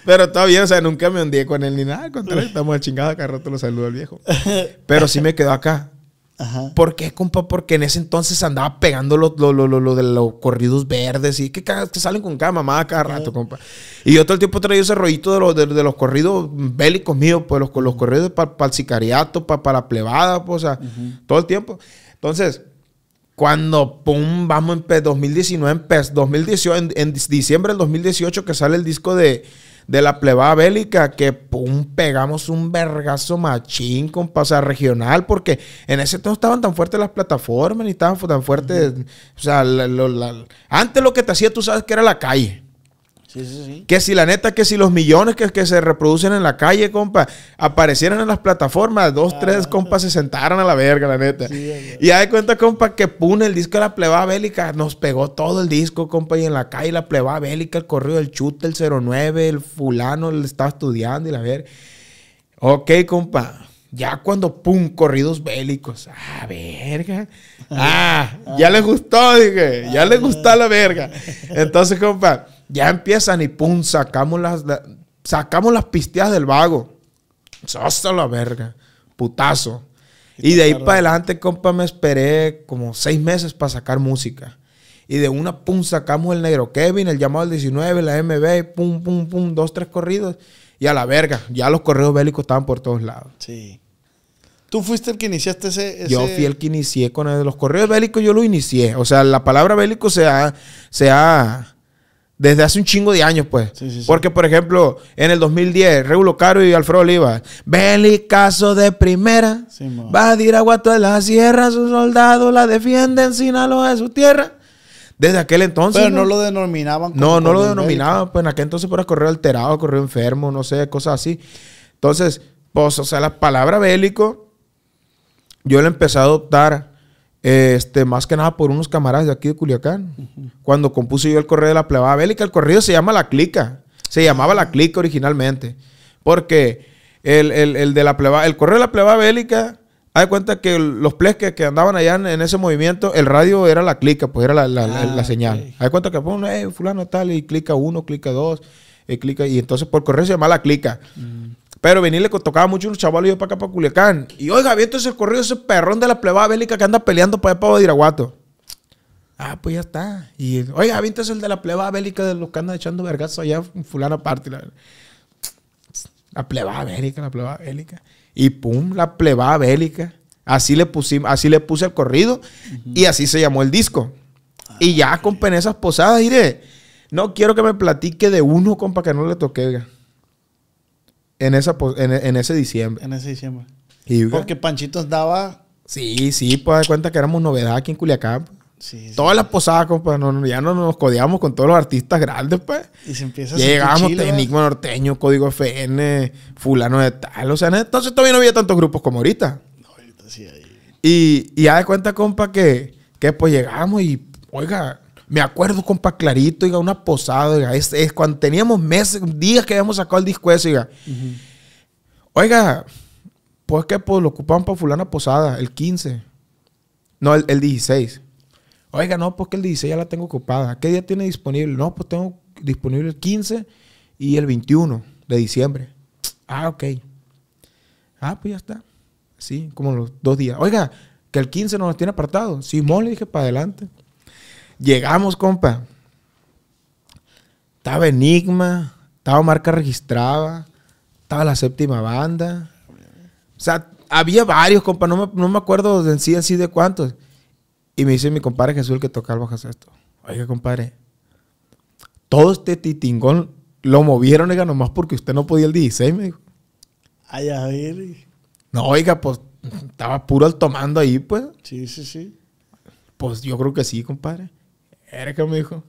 Pero está bien, o sea, nunca me hundí con él ni nada. Al contrario, estamos de chingada, cada rato lo saludo al viejo. Pero sí me quedó acá. Ajá. ¿Por qué, compa? Porque en ese entonces andaba pegando lo, lo, lo, lo- de los corridos verdes y que, que salen con cada mamada cada rato, compa. Y yo todo el tiempo traía ese rollito de, los de, de los corridos bélicos míos, pues los, los corridos para el sicariato, para la plebada, pues, o sea, todo el tiempo. Entonces, cuando, pum, vamos en 2019, empe- 2018, en, en diciembre del 2018 que sale el disco de, de la plebada bélica, que pum, pegamos un vergazo machín, compa, o sea, regional, porque en ese entonces estaban tan fuertes las plataformas, ni estaban tan fuertes, o sea, la- la- antes lo que te hacía, tú sabes que era la calle. Sí, sí, sí. Que si la neta, que si los millones que, que se reproducen en la calle, compa, aparecieran en las plataformas, dos, tres, compa, se sentaran a la verga, la neta. y hay cuenta, compa, que pum, el disco de la plebada bélica nos pegó todo el disco, compa, y en la calle la plebada bélica, el correo del chute, el 09, el fulano, le estaba estudiando y la verga. Ok, compa. Ya cuando, pum, corridos bélicos. Ah, verga. Ah, ya le gustó, dije. Ya le gustó la verga. Entonces, compa, ya empiezan y pum, sacamos las, la- sacamos las pisteas del vago. Sosa la verga. Putazo. Y de ahí para adelante, compa, me esperé como seis meses para sacar música. Y de una, pum, sacamos el Negro Kevin, el llamado al 19, la MB, pum, pum, pum, dos, tres corridos. Y a la verga, ya los correos bélicos estaban por todos lados. Sí. Tú fuiste el que iniciaste ese. ese- Yo fui el que inicié con el- los correos bélicos, yo lo inicié. O sea, la palabra bélico se ha, se ha desde hace un chingo de años, pues. Sí, sí, sí. Porque, por ejemplo, en el 2010, Regulo Caro y Alfredo Oliva, Belicazo de primera, va a Diraguato de la sierra, sus soldados la defienden, Sinaloa de su tierra. Desde aquel entonces. Pero no lo denominaban como No, no lo denominaban, pues en aquel entonces era correo alterado, correo enfermo, no sé, cosas así. Entonces, pues, o sea, la palabra bélico, yo la empecé a adoptar, este, más que nada por unos camaradas de aquí de Culiacán. Cuando compuse yo el correo de la plebada bélica, el correo se llama La Clica. Se llamaba La Clica originalmente. Porque el, el- el de la plebada, el correo de la plebada bélica, haz de cuenta que los ples que, andaban allá en, en ese movimiento, el radio era la clica, pues era la, la- Ah, la señal. ok. Haz de cuenta que pone, eh, fulano tal, y clica uno, clica dos, y clica, y entonces por correo se llama la clica. Pero venirle tocaba mucho unos chavalos yo para acá, para Culiacán. Y oiga, viento ese corrido, ese perrón de la plebada bélica que anda peleando para allá para Badiraguato. Ah, pues ya está. Y oiga, viento es el de la plebada bélica de los que andan echando vergazo allá, fulano aparte. La, la plebada bélica, la plebada bélica. Y pum, la plebada bélica. Así le, pusimos, así le puse el corrido y así se llamó el disco. y ya, compa, en esas posadas, iré. No quiero que me platique de uno, compa, que no le toque. oiga. En, esa, en, en ese diciembre. En ese diciembre. Y, Porque Panchito andaba. sí, sí, pues dar cuenta que éramos novedad aquí en Culiacán. Sí, sí. Todas las posadas, compa, no, ya no nos codeamos con todos los artistas grandes, pues. Y se empieza a de ¿verdad? Enigma Norteño, Código FN, Fulano de Tal. O sea, entonces todavía no había tantos grupos como ahorita. No, ahorita sí hay. Y, y ya de cuenta, compa, que, que pues llegamos y, oiga, me acuerdo, compa, clarito, oiga, una posada, oiga, es, es cuando teníamos meses, días que habíamos sacado el disco ese, oiga. Oiga, pues que pues lo ocupaban para fulana posada, el 15. No, el, el 16. Oiga, no, pues que el 16 ya la tengo ocupada. ¿Qué día tiene disponible? No, pues tengo disponible el 15 y el 21 de diciembre. Ah, ok. Ah, pues ya está. Sí, como los dos días. Oiga, que el 15 nos tiene apartado. Simón le dije para adelante. Llegamos, compa. Estaba Enigma, estaba marca registrada, estaba la séptima banda. O sea, había varios, compa. No me, no me acuerdo en sí, en sí de cuántos. Y me dice mi compadre Jesús, el que toca el bajo esto. Oiga, compadre, todo este titingón lo movieron, oiga, nomás porque usted no podía el 16, me dijo. Ay, a ver. No, oiga, pues estaba puro al tomando ahí, pues. Sí, sí, sí. Pues yo creo que sí, compadre. Que me dijo.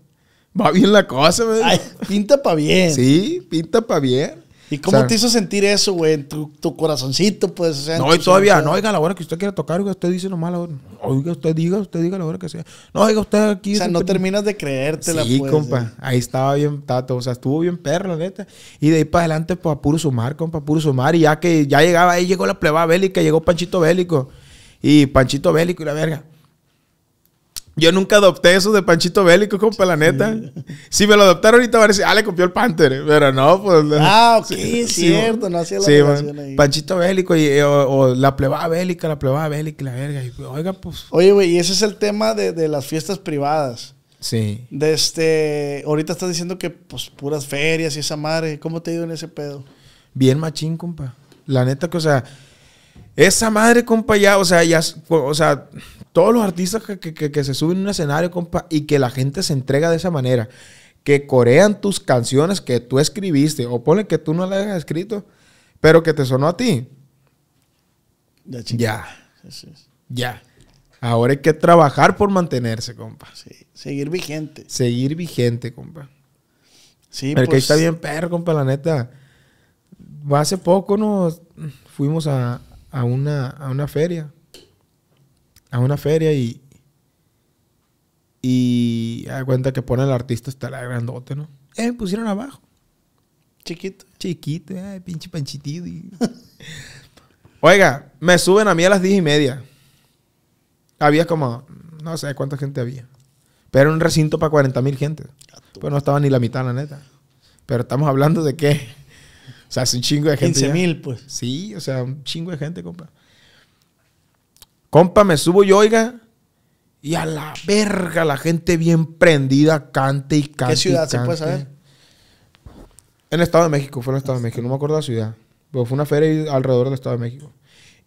Va bien la cosa, me dijo. Ay, pinta pa' bien. Sí, pinta para bien. ¿Y cómo O sea, te hizo sentir eso, güey? En tu, tu corazoncito, pues. o sea, en No, y todavía, no, oiga, la hora que usted quiera tocar, oiga, usted dice nomás la hora. Oiga, usted diga, usted diga la hora que sea. No, oiga, usted aquí. O sea, no terminas de creértela, Sí, pues. compa. Ahí estaba bien, tato. O sea, estuvo bien perro, la neta. Y de ahí para adelante, pues a puro sumar, compa, a puro sumar. Y ya que ya llegaba, ahí llegó la pleba bélica, llegó Panchito Bélico. Y Panchito Bélico y la verga. Yo nunca adopté eso de Panchito Bélico, compa, la neta. Si me lo adoptaron ahorita, va a decir, ah, le copió el Panther. Pero no, pues. Ah, ok, Sí, cierto, no hacía la Sí, man. ahí. Panchito Bélico y, o, o la plebada bélica, la plebada bélica la verga. Y, oiga, pues. Oye, güey, y ese es el tema de, de las fiestas privadas. Sí. De este, ahorita estás diciendo que pues puras ferias y esa madre. ¿Cómo te ha ido en ese pedo? Bien machín, compa. La neta que, o sea, esa madre, compa, ya, o sea, ya, o sea, todos los artistas que, que- que- que se suben a un escenario, compa, y que la gente se entrega de esa manera, que corean tus canciones que tú escribiste, o ponle que tú no las hayas escrito, pero que te sonó a ti. Ya, Ya, Sí, sí, ya. Ahora hay que trabajar por mantenerse, compa. sí. Seguir vigente. Seguir vigente, compa. Sí, El que pues, está bien perro, compa, la neta. Hace poco nos fuimos a, a una, a una feria. A una feria y. Y. da cuenta que pone el artista hasta la grandote, ¿no? Eh, me pusieron abajo. Chiquito. Chiquito, ay, pinche panchitito. y- Oiga, me suben a mí a las diez y media. Había como. No sé cuánta gente había. Pero era un recinto para 40 mil gente. Pues no estaba ni la mitad, la neta. Pero estamos hablando de qué. O sea, es un chingo de gente. 15 ya. mil, pues. Sí, o sea, un chingo de gente, compa. Compa, me subo yo, oiga. Y a la verga, la gente bien prendida, cante y cante. y ciudad se puede saber? En el Estado de México, fue en el Estado de México, no me acuerdo la ciudad. Pero fue una feria alrededor del Estado de México.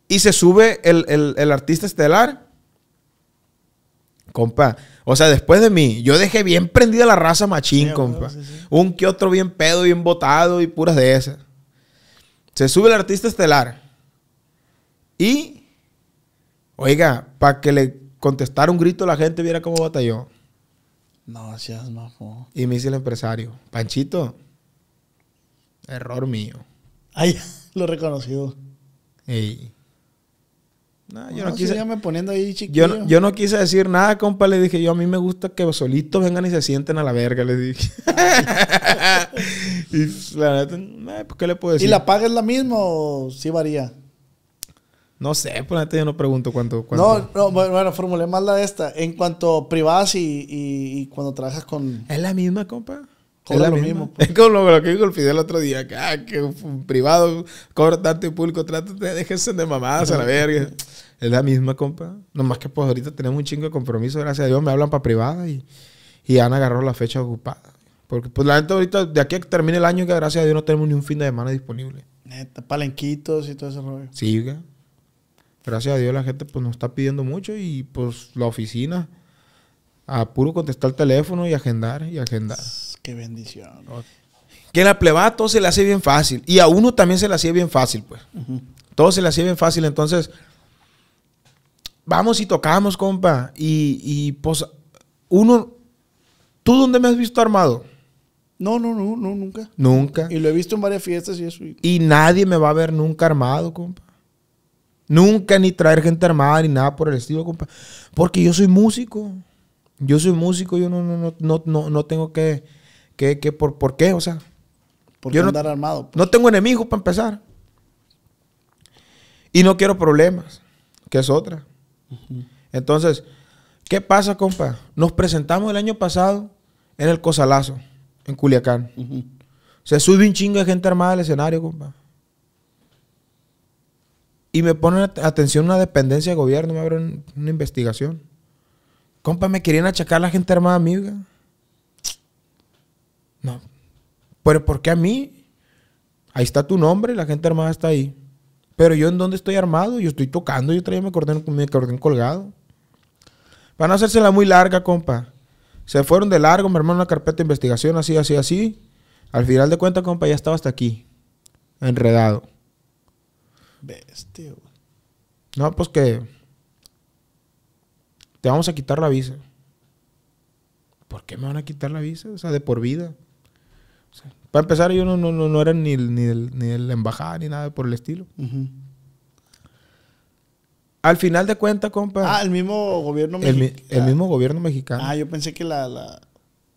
Y se sube el, el- el artista estelar. Compa, o sea, después de mí, yo dejé bien prendida la raza machín, Sí, compa. huevo, sí, sí. Un que otro bien pedo, bien botado y puras de esas. Se sube el artista estelar. Y, oiga, para que le contestara un grito la gente, viera cómo batalló. No, seas majo. Y me dice el empresario, Panchito, error mío. Ay, lo reconocido. Ey. No, yo No, no quise. sígame poniendo ahí chiquillo. Yo no, yo no quise decir nada, compa. Le dije, yo a mí me gusta que solitos vengan y se sienten a la verga, le dije. y la neta, eh, pues, ¿qué le puedo ¿Y decir? la paga es la misma o sí varía? No sé, pues la neta yo no pregunto cuánto. cuánto. No, no, bueno, bueno, formulé más la de esta. En cuanto a privadas y, y- y cuando trabajas con... Es la misma, compa. Cobra lo mismo. Es como lo, que dijo el Fidel el otro día. Que, ah, que un privado cobra tanto y público trata de déjense de mamadas a la verga. Es la misma, compa. Nomás que pues ahorita tenemos un chingo de compromiso. Gracias a Dios me hablan para privada y, y han agarrado la fecha ocupada. Porque pues la neta ahorita, de aquí a que termine el año, que gracias a Dios no tenemos ni un fin de semana disponible. Neta, palenquitos y todo ese rollo. Sí. Gracias a Dios la gente pues nos está pidiendo mucho y pues la oficina a puro contestar el teléfono y agendar y agendar. Qué bendición. Que en la plebada todo se le hace bien fácil. Y a uno también se le hacía bien fácil, pues. Todo se le hacía bien fácil. Entonces, vamos y tocamos, compa. Y, y pues, uno. ¿Tú dónde me has visto armado? No, no, no, no, nunca. Nunca. Y lo he visto en varias fiestas y eso. y- Y nadie me va a ver nunca armado, compa. Nunca ni traer gente armada ni nada por el estilo, compa. Porque yo soy músico. Yo soy músico, yo no, no, no, no, no, no tengo que, que, que por, ¿por qué? O sea, Por Yo no- andar armado. pues. No tengo enemigos para empezar. Y no quiero problemas, que es otra. Entonces, ¿qué pasa, compa? Nos presentamos el año pasado en el Cosalazo, en Culiacán. Ujú. Se sube un chingo de gente armada al escenario, compa. Y me ponen at- atención una dependencia de gobierno, me abren una investigación. Compa, me querían achacar la gente armada a mí, oiga. No. Pero ¿por qué a mí? Ahí está tu nombre, la gente armada está ahí. Pero yo en dónde estoy armado, yo estoy tocando, yo traía mi acordeón, mi acordeón colgado. Para no hacérsela muy larga, compa. Se fueron de largo, me armaron una carpeta de investigación, así, así, así. Al final de cuentas, compa, ya estaba hasta aquí. Enredado. Bestia, güey. No, pues que te vamos a quitar la visa. ¿Por qué me van a quitar la visa? O sea, de por vida. Para empezar, yo no, no, no, no era ni, ni, el- ni de la embajada ni nada por el estilo. Al final de cuentas, compa, Ah, el mismo gobierno el, mexicano. el mismo gobierno mexicano. Ah, yo pensé que la, la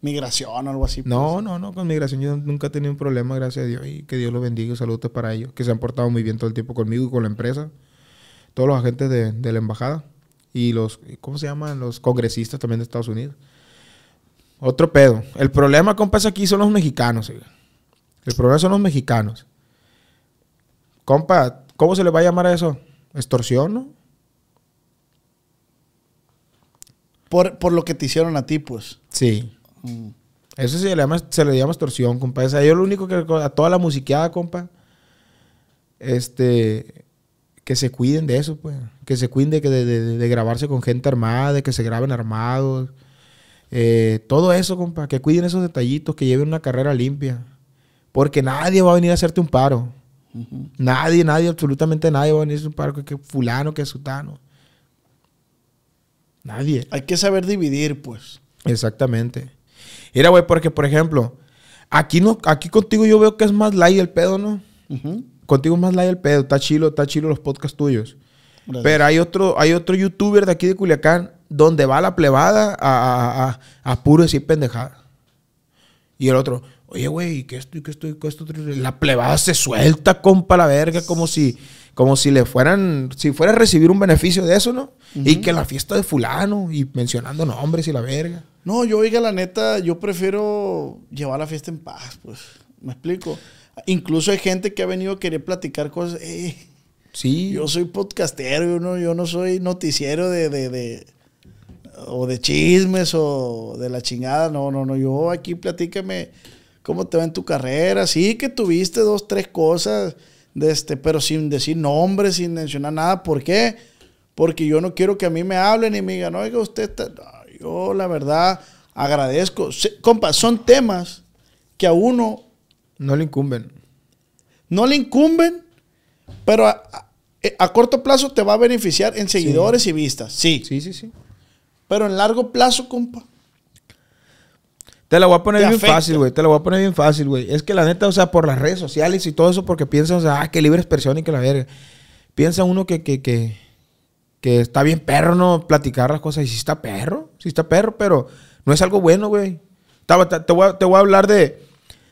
migración o algo así. No, pues. no, no, con migración yo nunca he tenido un problema, gracias a Dios. Y que Dios los bendiga y saludos para ellos, que se han portado muy bien todo el tiempo conmigo y con la empresa. Todos los agentes de, de la embajada. y los, ¿cómo se llaman? Los congresistas también de Estados Unidos. Otro pedo. El problema, compas, aquí son los mexicanos. oiga. El problema son los mexicanos. Compa, ¿cómo se le va a llamar a eso? Extorsión, ¿no? Por, por lo que te hicieron a ti, pues. Sí. Mm. Eso se le llama, se le llama extorsión, compa. O sea, yo lo único que a toda la musiqueada, compa, este, que se cuiden de eso, pues. Que se cuiden de, que- de, de- de grabarse con gente armada, de que se graben armados. Eh, todo eso, compa. Que cuiden esos detallitos, que lleven una carrera limpia. Porque nadie va a venir a hacerte un paro. Nadie, nadie, absolutamente nadie va a venir a hacer un paro que, que fulano, que sutano. Nadie. Hay que saber dividir, pues. Exactamente. Mira, güey, porque, por ejemplo, aquí no, aquí contigo yo veo que es más light el pedo, ¿no? Contigo es más light el pedo, está chilo, está chilo los podcasts tuyos. Gracias. Pero hay otro, hay otro youtuber de aquí de Culiacán donde va la plebada a, a, a, puro decir pendejada. Y el otro, oye, güey, ¿qué esto y qué esto y qué esto? La plebada se suelta, compa, la verga, como si, como si le fueran, si fuera a recibir un beneficio de eso, ¿no? Y que la fiesta de fulano y mencionando nombres y la verga. No, yo, oiga, la neta, yo prefiero llevar la fiesta en paz, pues. ¿Me explico? Incluso hay gente que ha venido a querer platicar cosas. "Eh, Sí. yo soy podcastero, yo no, yo no soy noticiero de, de, de- o de chismes o de la chingada. No, no, no. Yo aquí platícame cómo te va en tu carrera. Sí que tuviste dos, tres cosas, de este, pero sin decir nombres, sin mencionar nada. ¿Por qué? Porque yo no quiero que a mí me hablen y me digan, oiga, usted está... No, yo la verdad agradezco. Compa, son temas que a uno No le incumben. no le incumben, pero a, a- a corto plazo te va a beneficiar en seguidores y vistas. Sí. Sí, sí, sí. Pero en largo plazo, compa. Te la voy a poner bien afecta. fácil, güey. Te la voy a poner bien fácil, güey. Es que la neta, o sea, por las redes sociales y todo eso, porque piensan, o sea, ah, que libre expresión y que la verga. Piensa uno que, que, que, que está bien perro, ¿no? Platicar las cosas. Y sí está perro, sí está perro, pero no es algo bueno, güey. Te, te voy a hablar de,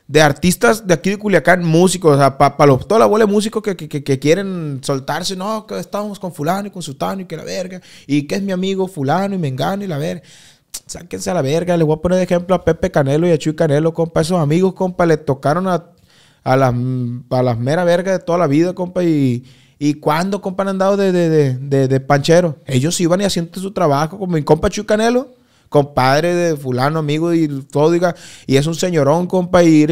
de artistas de aquí de Culiacán, músicos, o sea, para toda la bola de músicos que, que, quieren soltarse, no, que estamos con fulano y con sutano y que la verga, y que es mi amigo fulano y mengano y la verga. Sáquense a la verga, le voy a poner de ejemplo a Pepe Canelo y a Chuy Canelo, compa, esos amigos, compa, le tocaron a, a las a las mera verga de toda la vida, compa, y, y cuando, compa, han andado de, de, de, de, de panchero. Ellos iban y hacían su trabajo, como mi compa Chuy Canelo, compadre de fulano, amigo y todo, diga, y es un señorón, compa, y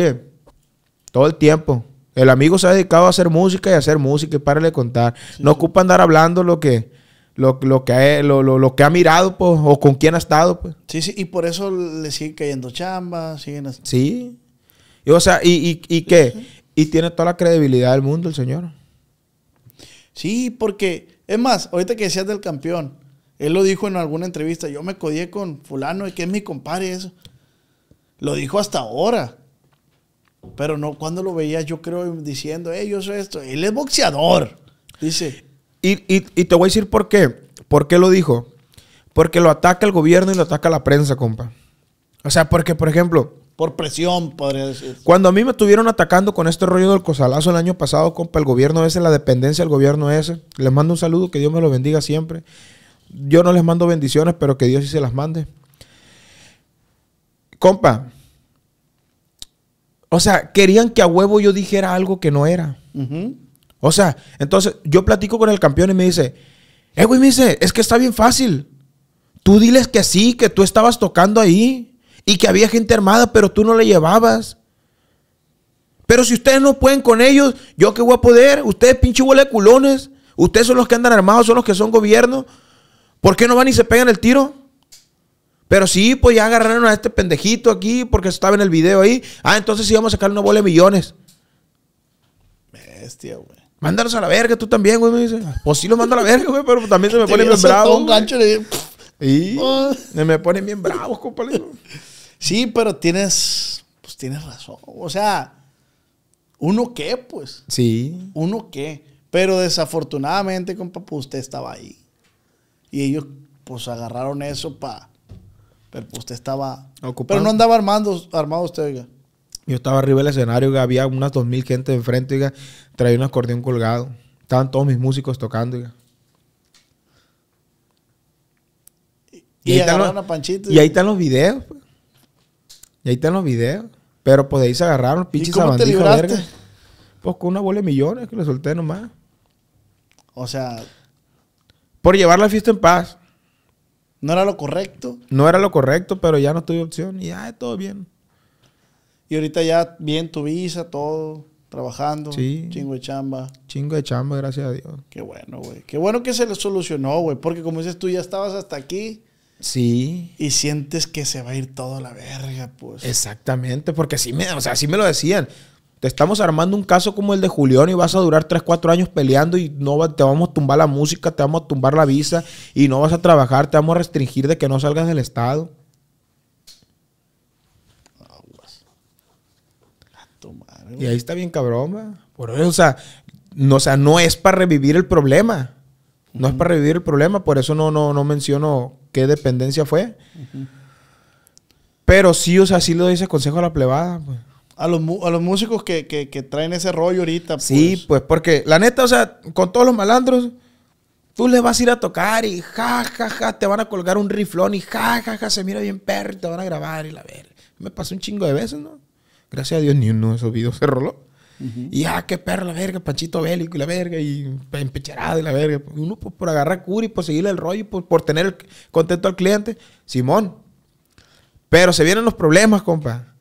todo el tiempo. El amigo se ha dedicado a hacer música y a hacer música y párale de contar. No ocupa andar hablando lo que, lo, lo que, ha, lo, lo- lo que ha mirado, pues, o con quién ha estado, pues. Sí, sí. Y por eso le siguen cayendo chambas, siguen... as- Sí. Y, o sea, y, y, y qué? Y tiene toda la credibilidad del mundo el señor. Sí, porque... Es más, ahorita que decías del campeón, él lo dijo en alguna entrevista, yo me codié con fulano, que es mi compadre, eso. Lo dijo hasta ahora. Pero no, cuando lo veía yo creo diciendo, hey, yo soy esto. Él es boxeador. Dice, Y, y- y te voy a decir por qué. ¿Por qué lo dijo? Porque lo ataca el gobierno y lo ataca la prensa, compa. O sea, porque, por ejemplo, por presión, podría decir. Cuando a mí me estuvieron atacando con este rollo del cosalazo el año pasado, compa, el gobierno ese, la dependencia del gobierno ese, les mando un saludo, que Dios me lo bendiga siempre. Yo no les mando bendiciones, pero que Dios sí se las mande. Compa, o sea, querían que a huevo yo dijera algo que no era. O sea, entonces yo platico con el campeón y me dice, eh, güey, me dice, es que está bien fácil. Tú diles que sí, que tú estabas tocando ahí y que había gente armada, pero tú no le llevabas. Pero si ustedes no pueden con ellos, ¿yo qué voy a poder? Ustedes pinche bola de culones. Ustedes son los que andan armados, son los que son gobierno. ¿Por qué no van y se pegan el tiro? Pero sí, pues ya agarraron a este pendejito aquí porque estaba en el video ahí. Ah, entonces sí vamos a sacar una bola de millones. Bestia, güey. Mándalos a la verga, tú también, güey, me dice. Pues sí los mando a la verga, güey, pero también se me ponen bien bravos. un gancho y se me ponen bien bravos, compa. le digo. Sí, pero tienes, pues tienes razón. O sea, ¿uno qué, pues? Sí. ¿Uno qué? Pero desafortunadamente, compa, pues usted estaba ahí. Y ellos, pues, agarraron eso para... Pero pues usted estaba... Ocupado. Pero no andaba armando, armado usted, oiga. Yo estaba arriba del escenario, oiga, había unas dos mil gente enfrente, oiga, traía un acordeón colgado. Estaban todos mis músicos tocando, oiga. Y, ahí están agarraron los- a Panchito. Y ahí están los videos. pues. Y ahí están los videos. Pero pues de ahí se agarraron los ¿Y pinches verga. Pues con una bola de millones que le solté nomás. O sea, Por llevar la fiesta en paz. no era lo correcto. No era lo correcto, pero ya no tuve opción. Y ya, todo bien. Y ahorita ya bien tu visa, todo, trabajando, Sí. chingo de chamba. Chingo de chamba, gracias a Dios. Qué bueno, güey. Qué bueno que se le solucionó, güey. Porque como dices tú, ya estabas hasta aquí Sí. y sientes que se va a ir todo a la verga, pues. Exactamente, porque así me, o sea, así me lo decían. Te estamos armando un caso como el de Julián y vas a durar 3, 4 años peleando y no va- te vamos a tumbar la música, te vamos a tumbar la visa y no vas a trabajar, te vamos a restringir de que no salgas del estado. Y ahí está bien cabrón. Por eso, o sea, no, o sea, no es para revivir el problema. No es para revivir el problema, por eso no, no, no menciono qué dependencia fue. Pero sí, o sea, sí le doy ese consejo a la plebada. Pues. A los, a los músicos que, que, que traen ese rollo ahorita, pues. Sí, pues porque la neta, o sea, con todos los malandros, tú les vas a ir a tocar y ja, ja, ja, te van a colgar un riflón y ja, ja, ja, se mira bien perro y te van a grabar y la ver. Me pasó un chingo de veces, ¿no? Gracias a Dios ni uno de esos videos se roló. Y ah, qué perro la verga, Panchito Bélico y la verga, y empecharado y la verga. Uno pues, por agarrar cura y por seguirle el rollo y por, por tener el- contento al cliente. Simón. Pero se vienen los problemas, compa.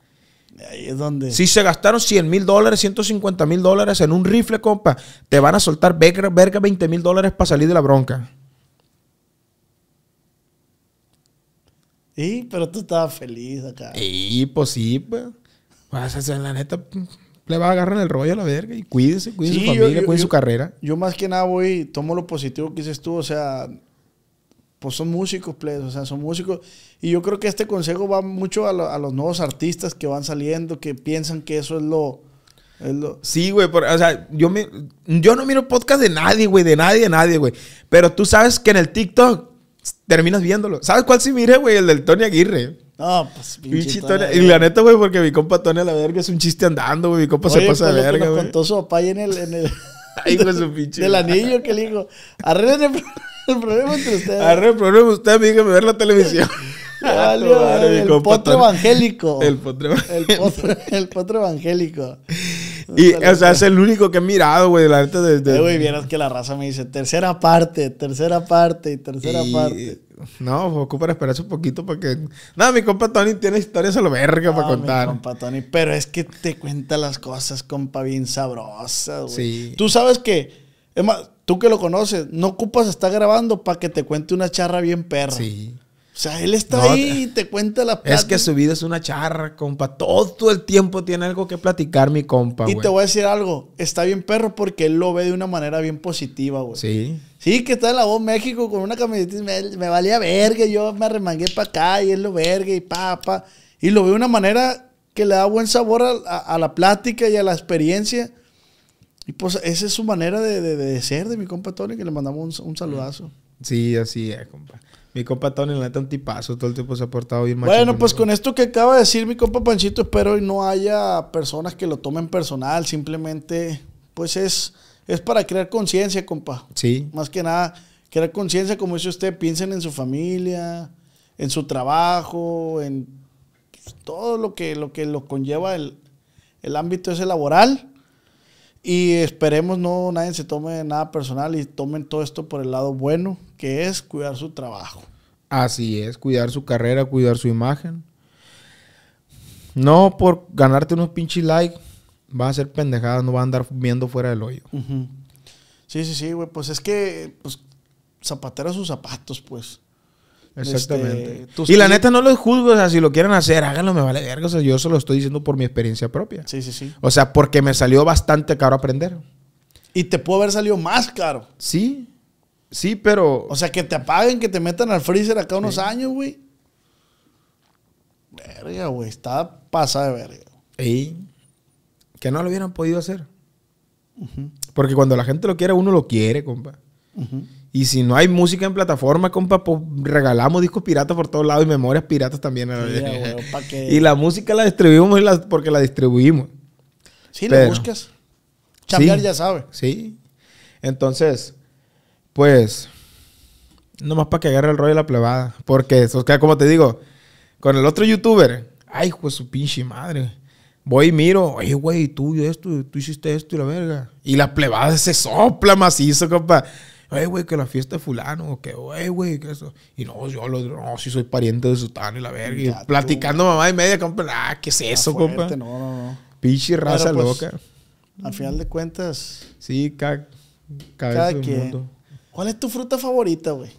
Ahí es donde. Si se gastaron 100 mil dólares, 150 mil dólares en un rifle, compa, te van a soltar verga, verga 20 mil dólares para salir de la bronca. Sí, pero tú estabas feliz acá. Y pues sí, pues. Pues, la neta, le va a agarrar el rollo a la verga y cuídese, cuide Sí, su yo- familia, yo- cuide yo- su carrera. Yo más que nada voy, tomo lo positivo que dices tú, o sea, pues son músicos, please, o sea, son músicos. Y yo creo que este consejo va mucho a, lo- a los nuevos artistas que van saliendo, que piensan que eso es lo... es lo- Sí, güey, o sea, yo, me, yo no miro podcast de nadie, güey, de nadie, de nadie, güey. Pero tú sabes que en el TikTok terminas viéndolo. ¿Sabes cuál sí miré, güey? El del Tony Aguirre. No, pues pinche Tony Y la neta, güey, porque mi compa Tony a la verga es un chiste andando, güey. Mi compa se Oye, pasa pues de verga, güey. contó su papá ahí en el... En el Ay, de su pinche del anillo que le dijo, arreglen el, el problema entre ustedes. Arre, el problema usted, dígame ver la televisión. Valió, mi el compa potro evangélico. El potro. El potro, el potro evangélico. Y, o sea, es el único que he mirado, güey, la neta de... de- Eh, güey, vieras que la raza me dice tercera parte, tercera parte y tercera y- parte. No, pues, ocupa esperarse un poquito para que... No, mi compa Tony tiene historias a lo verga para Ah, mi contar. compa Tony, pero es que te cuenta las cosas, compa, bien sabrosas, güey. Sí. Tú sabes que, es más, tú que lo conoces, no ocupas estar grabando para que te cuente una charra bien perra. Sí. O sea, él está No, ahí y te cuenta la Es que su vida es una charra, compa. Todo el tiempo tiene algo que platicar, mi compa, Y güey. te voy a decir algo, está bien perro porque él lo ve de una manera bien positiva, güey. Sí. Sí, que está en la voz México con una camiseta y me, me valía verga, yo me arremangué para acá y él lo verga y pa, pa. Y lo ve de una manera que le da buen sabor a, a- a la plática y a la experiencia. Y pues esa es su manera de, de- de ser de mi compa Tony, que le mandamos un, un saludazo. Sí, así es, compa. Mi compa Tony, la neta, un tipazo. Todo el tiempo se ha portado bien machín Bueno, pues con esto que acaba de decir mi compa Panchito, espero y no haya personas que lo tomen personal, simplemente pues es, es para crear conciencia, compa. Sí. Más que nada, crear conciencia, como dice usted, piensen en su familia, en su trabajo, en pues, todo lo que lo, que lo conlleva el, el ámbito ese laboral. Y esperemos no nadie se tome nada personal y tomen todo esto por el lado bueno, que es cuidar su trabajo. Así es, cuidar su carrera, cuidar su imagen. No por ganarte unos pinches likes, vas a ser pendejada, no vas a andar viendo fuera del hoyo. Sí, sí, sí, güey. Pues es que, pues, zapatero a sus zapatos, pues. Exactamente. Este, y la neta no los juzgo, o sea, si lo quieren hacer, háganlo, me vale verga. O sea, yo se lo estoy diciendo por mi experiencia propia. Sí, sí, sí. O sea, porque me salió bastante caro aprender. Y te pudo haber salido más caro. Sí, sí, pero... O sea, que te apaguen, que te metan al freezer acá unos años, güey. Verga, güey. Está pasada de verga. Ey, que no lo hubieran podido hacer. Porque cuando la gente lo quiere, uno lo quiere, compa. Ujú. Y si no hay música en plataforma, compa, pues regalamos discos piratas por todos lados y memorias piratas también. la Sí, Y la música la distribuimos la- porque la distribuimos. Sí, Pero- le buscas. Chambear Sí. ya sabe. Sí. Entonces, pues, Nomás para que agarre el rollo de la plebada. Porque, eso, como te digo, con el otro youtuber, ay, pues su pinche madre. Voy y miro, oye, güey, tú esto, tú hiciste esto y la verga. Y la plebada se sopla macizo, compa. Oye, güey, que la fiesta de fulano, o que, oye, güey, que eso. Y no, yo lo, no, si soy pariente de Sutano y la verga. Y Ya, tú. platicando mamá y media, compa, ah, ¿qué es eso, fuerte, compa? No, no, no. Pinche raza pues, loca. Al final de cuentas, Sí, cada, cada del quien. mundo. ¿Cuál es tu fruta favorita, güey?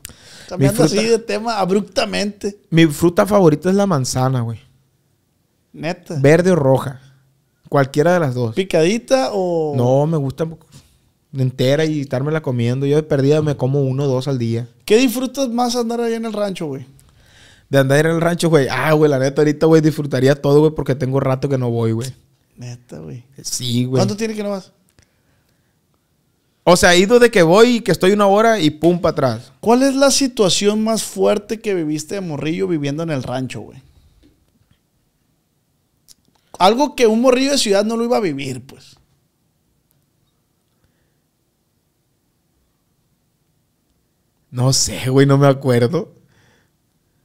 Cambiando fruta- así de tema abruptamente. Mi fruta favorita es la manzana, güey. Neta. Verde o roja. Cualquiera de las dos. ¿Picadita o.? No, me gusta entera y estármela comiendo. Yo de perdida me como uno o dos al día. ¿Qué disfrutas más andar ahí en el rancho, güey? De andar en el rancho, güey. Ah, güey, la neta, ahorita, güey, disfrutaría todo, güey, porque tengo rato que no voy, güey. Neta, güey. Sí, güey. ¿Cuánto tiene que no vas? O sea, he ido de que voy y que estoy una hora y pum para atrás. ¿Cuál es la situación más fuerte que viviste de morrillo viviendo en el rancho, güey? Algo que un morrillo de ciudad no lo iba a vivir, pues. No sé, güey, no me acuerdo.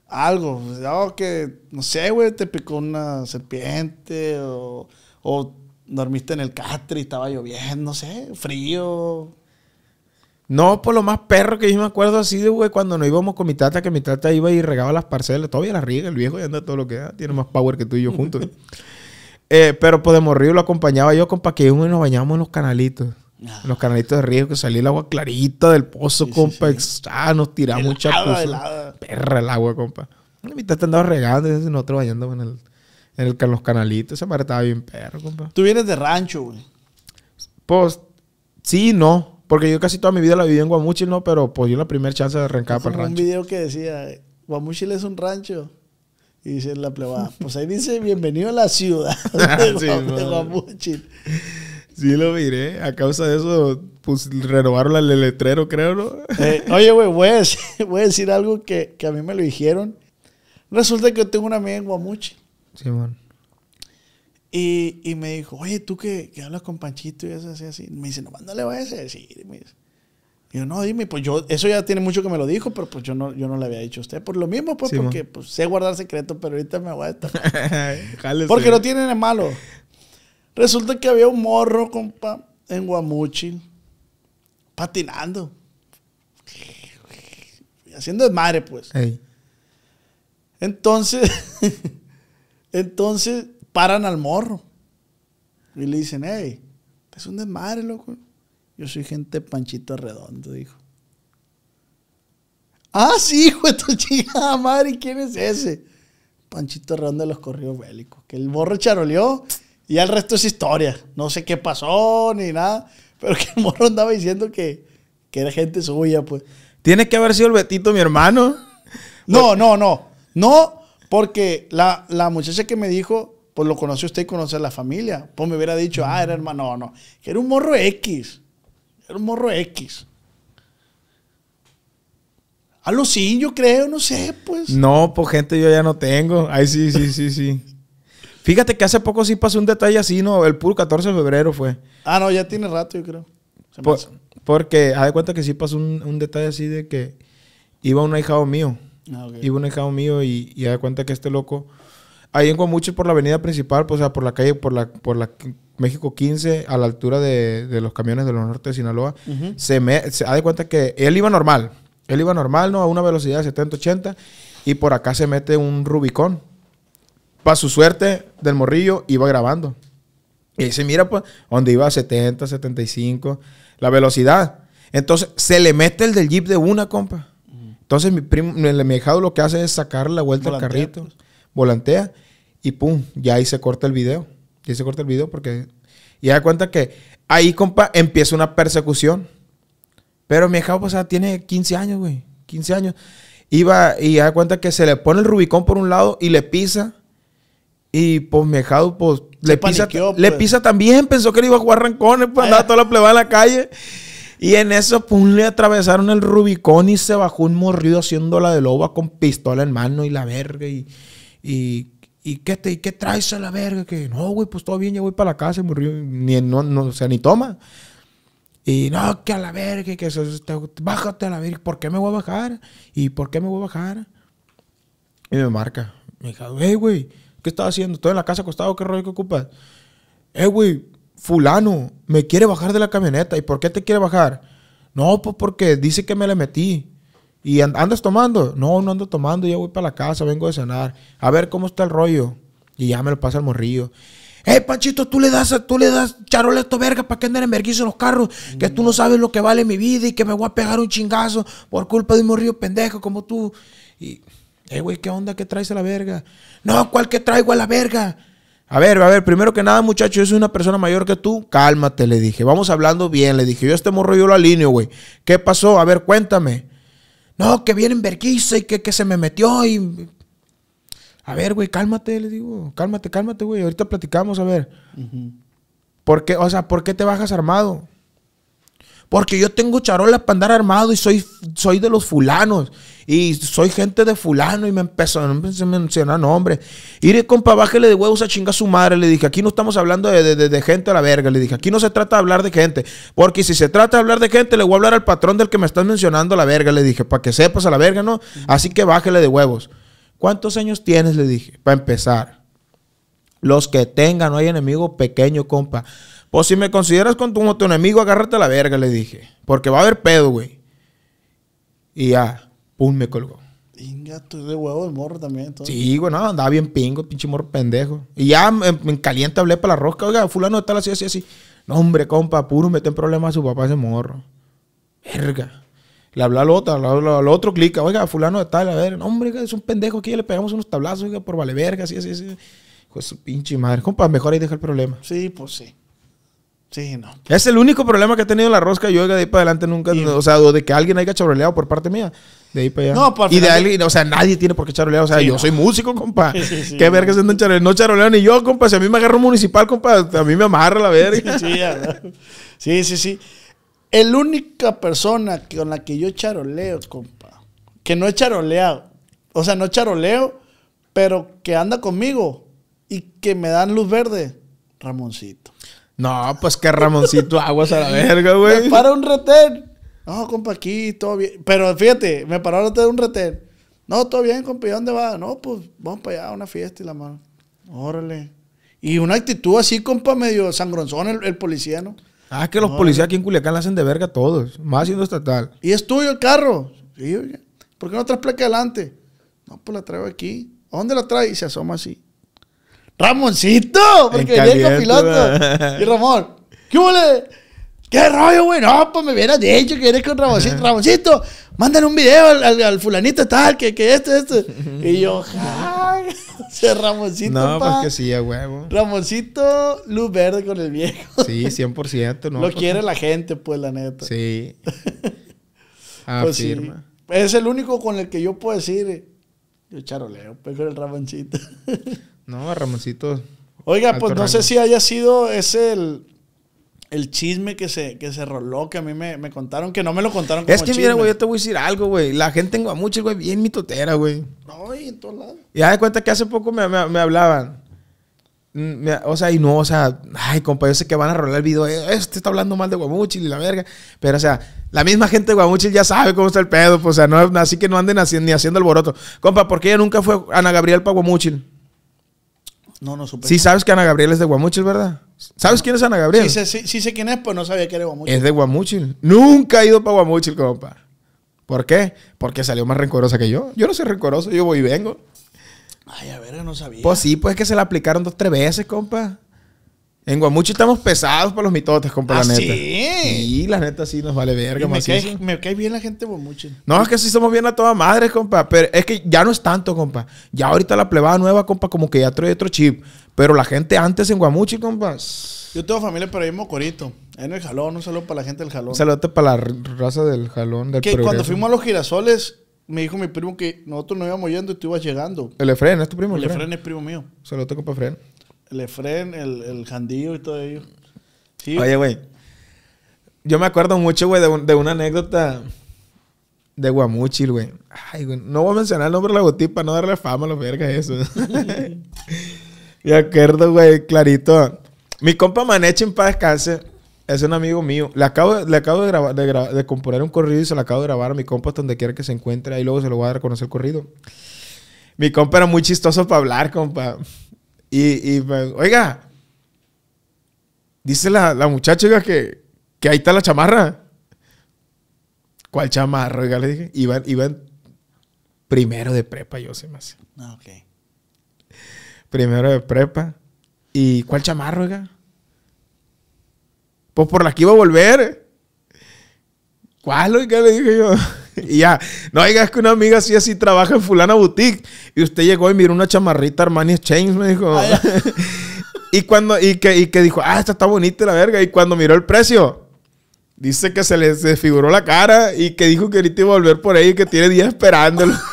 Algo. Algo que, no sé, güey, te picó una serpiente o, o dormiste en el catre y estaba lloviendo, no sé, frío. No, por lo más perro que yo me acuerdo así de, güey, cuando nos íbamos con mi tata, que mi tata iba y regaba las parcelas. Todavía las riega el viejo y anda todo lo que da. Tiene más power que tú y yo juntos. Eh, pero pues de morrillo lo acompañaba yo, compa, que íbamos y nos bañábamos en los canalitos. En los canalitos de río, que salía el agua clarita del pozo, Sí, sí, compa. sí. ex- Ah, nos tiramos helada. Perra el agua, compa. Y mi tata andaba regando y nosotros bañándonos en, el, en, el- en los canalitos. Esa madre estaba bien perro, compa. Tú vienes de rancho, güey. Pues, sí, no. Porque yo casi toda mi vida la viví en Guamuchil, ¿no? Pero pues yo la primera chance de arrancar para el Como un rancho. video que decía, Guamuchil es un rancho. Y dice la plebada, pues ahí dice, bienvenido a la ciudad de, Sí. Guamuchil. Sí, lo miré. A causa de eso, pues renovaron el letrero, creo, ¿no? Eh, oye, güey, voy, a decir- voy a decir algo que, que a mí me lo dijeron. Resulta que yo tengo una amiga en Guamuchil. Sí, man. Y, y me dijo, oye, tú que, que hablas con Panchito y eso así, así. Me dice, nomás no le vayas a decir. Me dice. Y yo, no, dime, pues yo, eso ya tiene mucho que me lo dijo, pero pues yo no, yo no le había dicho a usted. Por lo mismo, pues, Sí, porque pues, sé guardar secreto, pero ahorita me voy a estar. Jálese. Porque no tiene de malo. Resulta que había un morro, compa, en Guamuchil, patinando. Haciendo desmadre, pues. Entonces, entonces paran al morro. Y le dicen, hey, es un desmadre, loco. Yo soy gente Panchito Redondo, dijo. Ah, sí, hijo de tu chingada madre, ¿y quién es ese? Panchito Redondo de los corridos bélicos. Que el morro charoleó y ya el resto es historia. No sé qué pasó ni nada, pero que el morro andaba diciendo que, que era gente suya, pues. Tiene que haber sido el Betito, mi hermano. No, no, no. No, porque la, la muchacha que me dijo, pues lo conoce usted y conoce a la familia. Pues me hubiera dicho, ah, era hermano. No, no. Que era un morro X. Era un morro X. A lo sí, yo creo, no sé, pues. No, pues gente yo ya no tengo. Ay, sí, sí, sí, sí. Fíjate que hace poco sí pasó un detalle así, ¿no? El puro 14 de febrero fue. Ah, no, ya tiene rato, yo creo. Por- porque, haz de cuenta que sí pasó un, un detalle así de que iba un ahijado mío. Ah, ok. Iba un ahijado mío y, y haz de cuenta que este loco, ahí en Guamuchil por la avenida principal, pues, o sea, por la calle, por la, por la México 15, a la altura de, de los camiones de los norte de Sinaloa, Ujú. se me, se da de cuenta que él iba normal. Él iba normal, ¿no? A una velocidad de 70, 80. Y por acá se mete un Rubicón. Para su suerte del morrillo, iba grabando. Y dice, mira, pues, donde iba a 70, 75, la velocidad. Entonces, se le mete el del jeep de una, compa. Entonces, mi primo, el mi hijado lo que hace es sacarle la vuelta al carrito. pues. Volantea. Y pum, ya ahí se corta el video. Y ahí se corta el video porque... Y da cuenta que ahí, compa, empieza una persecución. Pero mi hija, pues, o sea, tiene 15 años, güey. 15 años. Iba y da cuenta que se le pone el Rubicón por un lado y le pisa. Y pues mi hija, pues, le pisa, paniqueó, le pues. pisa también. Pensó que le iba a jugar rancones, pues andaba toda la plebada en la calle. Y en eso, pum, le atravesaron el Rubicón y se bajó un morrido haciendo la de loba con pistola en mano y la verga. Y, y, y ¿qué, te, ¿y qué traes a la verga? Que no, güey, pues todo bien, ya voy para la casa. Y morrió, ni, no, no, o sea, ni toma. Y no, que a la verga, que eso, te- bájate a la verga. ¿Por qué me voy a bajar? ¿Y por qué me voy a bajar? Y me marca. Me dijo, hey, güey, ¿qué estás haciendo? Estoy en la casa acostado, ¿qué rollo que ocupas? Eh, güey, fulano, me quiere bajar de la camioneta. ¿Y por qué te quiere bajar? No, pues porque dice que me le metí. ¿Y and- andas tomando? No, no ando tomando, ya voy para la casa, vengo de cenar. A ver cómo está el rollo. Y ya me lo pasa el morrillo. Eh, Panchito, tú le das, tú le das charola a estos verga para que anden en vergüenza en los carros. Que tú no sabes lo que vale mi vida y que me voy a pegar un chingazo por culpa de un morrillo pendejo como tú. Y, eh, güey, ¿qué onda? ¿Qué traes a la verga? No, ¿cuál que traigo a la verga? A ver, a ver, primero que nada, muchacho, yo soy una persona mayor que tú. Cálmate, le dije. Vamos hablando bien, le dije. Yo a este morro yo lo alineo, güey. ¿Qué pasó? A ver, cuéntame. No, que viene en vergüenza y que, que se me metió y... A ver, güey, cálmate, le digo. Cálmate, cálmate, güey. Ahorita platicamos, a ver. ¿Por qué, o sea, ¿por qué te bajas armado? Porque yo tengo charolas para andar armado y soy, soy de los fulanos. Y soy gente de fulano. Y me empezó a mencionar nombres. Iré, compa, bájale de huevos a chingar su madre. Le dije, aquí no estamos hablando de, de- de- de gente a la verga. Le dije, aquí no se trata de hablar de gente. Porque si se trata de hablar de gente, le voy a hablar al patrón del que me estás mencionando a la verga. Le dije, para que sepas a la verga, ¿no? Así que bájale de huevos. ¿Cuántos años tienes? Le dije, para empezar. Los que tengan, no hay enemigo pequeño, compa. Pues si me consideras como tu enemigo, agárrate a la verga, le dije. Porque va a haber pedo, güey. Y ya, pum, me colgó. Inga, tú de huevo el morro también. Sí, güey, no, andaba bien pingo, pinche morro pendejo. Y ya en, en caliente hablé para la rosca, oiga, fulano de tal, así, así, así. No, hombre, compa, puro mete en problemas a su papá ese morro. Verga. Le habló al otro, al, otro clica, oiga, fulano de tal, a ver, no, hombre, es un pendejo aquí, ya le pegamos unos tablazos, oiga, por vale verga, así, así, así. De su pinche madre. Compa, mejor ahí deja el problema. Sí, pues sí. Sí, no. Es el único problema que he tenido en la rosca. Yo, de ahí para adelante nunca. O sea, de que alguien haya charoleado por parte mía. De ahí para allá. No, pues, al Y de alguien, o sea, nadie tiene por qué charolear. O sea, Sí, yo no. soy músico, compa. Sí. ¿Qué verga se andan charoleando? No charoleo ni yo, compa. Si a mí me agarra un municipal, compa, a mí me amarra la verga. Sí, sí, sí, sí. El única persona con la que yo charoleo, compa, que no he charoleado, o sea, no charoleo, pero que anda conmigo y que me dan luz verde, Ramoncito. No, pues que Ramoncito aguas a la verga, güey. Me para un retén. No, compa, aquí todo bien. Pero fíjate, me paró de un retén. No, todo bien, compa, ¿y dónde va? No, pues vamos para allá a una fiesta y la mano. Órale. Y una actitud así, compa, medio sangronzón el, el policía, ¿no? Ah, que los policías aquí en Culiacán la hacen de verga todos. Más siendo estatal. ¿Y es tuyo el carro? Sí, oiga. ¿Por qué no traes placa adelante? No, pues la traigo aquí. ¿A dónde la trae? Y se asoma así. ¡Ramoncito! Porque En venía el copiloto. Y Ramón, ¿qué huele? ¿Qué rollo, güey? No, pues me hubieras dicho que eres con Ramoncito. Ramoncito, mándale un video al, al- al fulanito tal, que, que este, este. Y yo, ¡ja! Ese Ramoncito, No, pa. pues que sí, a huevo. Ramoncito, luz verde con el viejo. Sí, 100%. No, Lo pues, quiere la gente, pues, la neta. Sí. Pues sí. Afirma. Es el único con el que yo puedo decir, yo charoleo, pues con el Ramoncito. No, a Ramoncito. Oiga, pues no sé si haya sido ese el, el chisme que se, que se roló, que a mí me, me contaron, que no me lo contaron como Es que mira, chisme. güey, yo te voy a decir algo, güey. La gente en Guamuchil, güey, bien mitotera, güey. No, y en todos lados. Y haz de cuenta que hace poco me, me- me hablaban. Mm, me- o sea, y no, o sea, ay, compa, yo sé que van a rolar el video. eh, Este está hablando mal de Guamuchil y la verga. Pero, o sea, la misma gente de Guamuchil ya sabe cómo está el pedo. Pues, o sea, no, así que no anden haciendo, ni haciendo alboroto. Compa, ¿por qué ella nunca fue Ana Gabriel para Guamuchil? No, no supe. Sí, sabes que Ana Gabriel es de Guamuchil, ¿verdad? ¿Sabes quién es Ana Gabriel? sí, sé, sí, sí sé quién es, pues no sabía que era Guamuchi. Es de Guamuchil. Nunca ha ido para Guamuchil, compa. ¿Por qué? Porque salió más rencorosa que yo. Yo no soy rencoroso, yo voy y vengo. Ay, a ver, no sabía. Pues sí, pues es que se la aplicaron dos, tres veces, compa. En Guamuchil estamos pesados para los mitotes, compa, ¿Ah, la neta. sí? Sí, la neta sí nos vale Y verga, me, cae, me cae bien la gente de Guamuchi. No, es que sí somos bien a toda madre, compa. Pero es que ya no es tanto, compa. Ya ahorita la plebada nueva, compa, como que ya trae otro chip. Pero la gente antes en Guamuchil, compa. Yo tengo familia, pero ahí en Mocorito. En el jalón, un saludo para la gente del jalón. Un saludote para la raza del jalón, del que cuando fuimos a los girasoles, me dijo mi primo que nosotros no íbamos yendo y tú ibas llegando. El Efren, ¿es tu primo? El El Efren. Efren es primo mío. Saludote, compa Efren. El Efren, el, el Jandillo y todo ello. Sí. Oye, güey. Yo me acuerdo mucho, güey, de, un- de una anécdota de Guamuchil, güey. Ay, güey. No voy a mencionar el nombre de la boutique para no darle fama a los vergas eso. me acuerdo, güey, clarito. Mi compa Maneche en paz descanse. Es un amigo mío. Le acabo, le acabo de, grabar, de, gra- de componer un corrido y se lo acabo de grabar a mi compa hasta donde quiera que se encuentre. Ahí luego se lo voy a dar a conocer el corrido. Mi compa era muy chistoso para hablar, compa. Y, y oiga, dice la, la muchacha, oiga, que, que ahí está la chamarra. ¿Cuál chamarra? Oiga, le dije. Iba, iba en primero de prepa, yo me hace. Ah, ok. Primero de prepa. ¿Y cuál chamarra, oiga? Pues por la que iba a volver. ¿Cuál, oiga? Le dije yo. Y ya, no, oiga, es que una amiga así así trabaja en fulana boutique. Y usted llegó y miró una chamarrita Armani Exchange, me dijo. Y cuando, y que, y que dijo, ah, esta está bonita la verga. Y cuando miró el precio, dice que se le desfiguró la cara y que dijo que ahorita iba a volver por ahí y que tiene días esperándolo.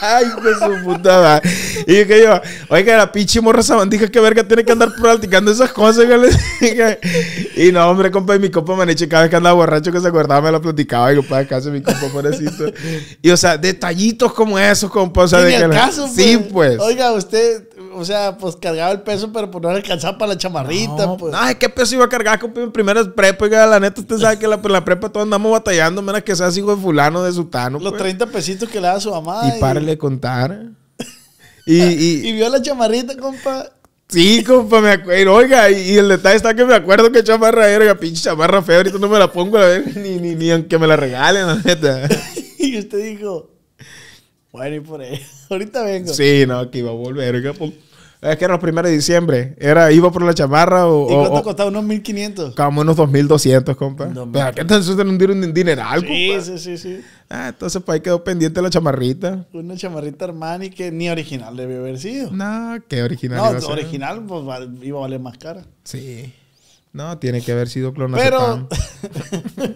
Ay, de su puta madre. Y dije yo, oiga, la pinche morra sabandija, qué verga tiene que andar practicando esas cosas. oiga, le dije. Y no, hombre, compa, y mi compa Maneche, cada vez que andaba borracho que se acordaba, me la platicaba. Y compa, casa mi compa, pobrecito. Y o sea, detallitos como esos, compa. O sea, de que al la- caso, Sí, pues. Oiga, usted, o sea, pues cargaba el peso, pero pues no alcanzaba para la chamarrita, No, pues. Ay, ¿qué peso iba a cargar, compa? En primera prepa, oiga, la neta, usted sabe que la, pues, la prepa todos andamos batallando, menos que seas hijo de fulano, de sutano. Los pues. 30 pesitos que le daba su mamá. Y párale de contar. Y, y, Y vio la chamarrita, compa. Sí, compa, me acuerdo. Oiga, y, y el detalle está que me acuerdo que chamarra era, oiga, pinche chamarra fea, ahorita no me la pongo a ver, ni, ni, ni aunque me la regalen, la neta. Y usted dijo, bueno, y por ahí. Ahorita vengo. Sí, no, que iba a volver, oiga, pues. Es que era los primeros de diciembre. Era, iba por la chamarra o, ¿Y cuánto o- costaba? Unos 1500. como unos 2200, compa. 2200. Pero ¿qué eso era un un dineral, Sí, compa? sí, sí, sí. Ah, entonces pues ahí quedó pendiente la chamarrita. Una chamarrita Armani que ni original debió haber sido. No, qué original. No, iba a ser. original pues iba a valer más cara. Sí. No, tiene que haber sido Pero, clonazepam.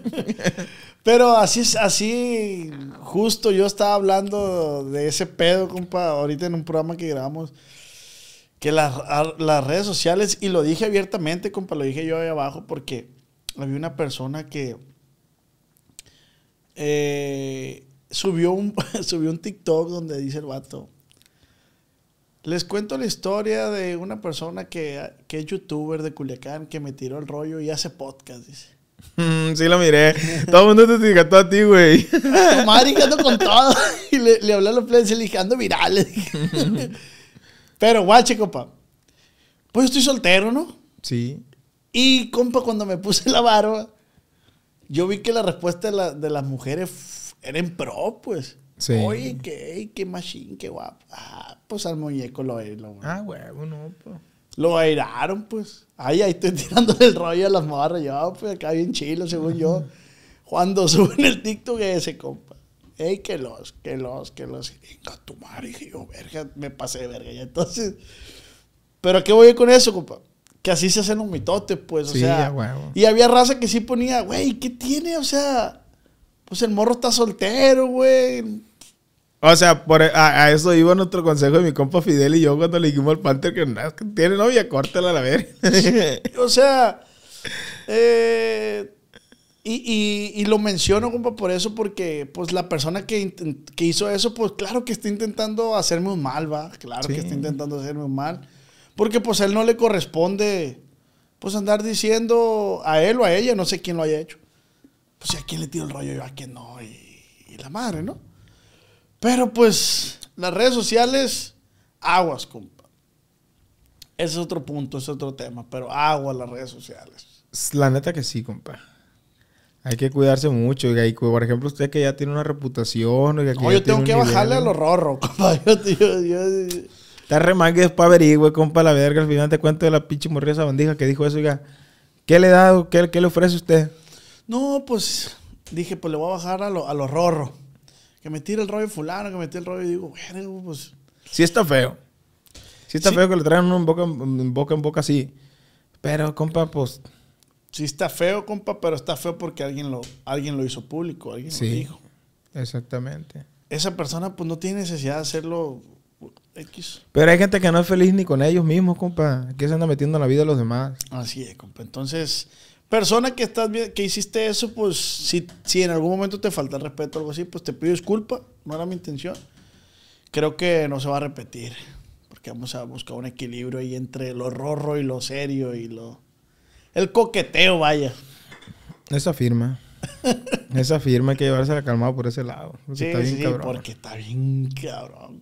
pero así es, así justo yo estaba hablando de ese pedo, compa, ahorita en un programa que grabamos, que las, las redes sociales, y lo dije abiertamente, compa, lo dije yo ahí abajo, porque había una persona que eh, subió, un, subió un TikTok donde dice el vato, les cuento la historia de una persona que, que es youtuber de Culiacán, que me tiró el rollo y hace podcast, dice. Mm, sí lo miré. Todo el mundo te etiquetó a ti, güey. Madre que ando con todo. Y le, le hablé a los plebes y le dije, ando viral. Pero guache, compa. Pues estoy soltero, ¿no? Sí. Y, compa, cuando me puse la barba, yo vi que la respuesta de, la- de las mujeres era en pro, pues. Sí. Oye, qué, qué machine, qué guapo. Ah, pues al muñeco lo, lo, Ah, huevo, no, pues. lo airaron, pues. Ahí, ahí estoy tirando el rollo a las morras. Yo, pues, acá bien chilo, según yo. Cuando suben el TikTok ese, compa. Ey, que los, que los, que los. Venga, tu madre, dije yo, verga, me pasé de verga. ya. entonces. Pero ¿a qué voy con eso, compa? Que así se hacen los mitotes, pues, o sea. huevo. Y había raza que sí ponía, güey, ¿qué tiene? O sea, pues el morro está soltero, güey. O sea, por, a, a eso iba nuestro consejo de mi compa Fidel y yo cuando le dijimos al Panther que, "No, es que tiene novia, córtala a la verga. O sea, eh, y, y- y lo menciono, compa, por eso, porque pues la persona que, que hizo eso, pues claro que está intentando hacerme un mal, va. Claro Sí. que está intentando hacerme un mal. Porque pues a él no le corresponde, pues andar diciendo a él o a ella, no sé quién lo haya hecho. Pues a quién le tiro el rollo, yo a quién no, y, y la madre, ¿no? Pero pues las redes sociales, aguas, compa. Ese es otro punto, ese es otro tema, pero aguas las redes sociales. La neta que sí, compa. Hay que cuidarse mucho. oiga, y, por ejemplo, usted que ya tiene una reputación. oiga, que No, yo tengo que bajarle a los rorros, compa. Yo, yo, yo- Está remangue después averigüe, compa, la verga. Al final te cuento de la pinche morrilla esa bandija que dijo eso, oiga. ¿Qué le da qué, qué le ofrece usted? No, pues dije, pues le voy a bajar a, lo- a los rorros. Que me tire el rollo fulano, que me tire el rollo. Y digo, bueno, pues. Sí está feo. Sí está Sí. feo que le traigan uno en boca en boca, en boca así. Pero, compa, pues... Sí está feo, compa, pero está feo porque alguien lo, alguien lo hizo público, alguien Sí. lo dijo. Exactamente. Esa persona, pues no tiene necesidad de hacerlo X. Pero hay gente que no es feliz ni con ellos mismos, compa. Que se anda metiendo en la vida de los demás. Así es, compa. Entonces, persona que estás que hiciste eso, pues si, si en algún momento te falta el respeto o algo así, pues te pido disculpa. No era mi intención. Creo que no se va a repetir. Porque vamos a buscar un equilibrio ahí entre lo rorro y lo serio y lo el coqueteo, vaya. Esa firma. Esa firma hay que llevársela calmado por ese lado. porque Sí, está bien sí, cabrón. porque está bien cabrón.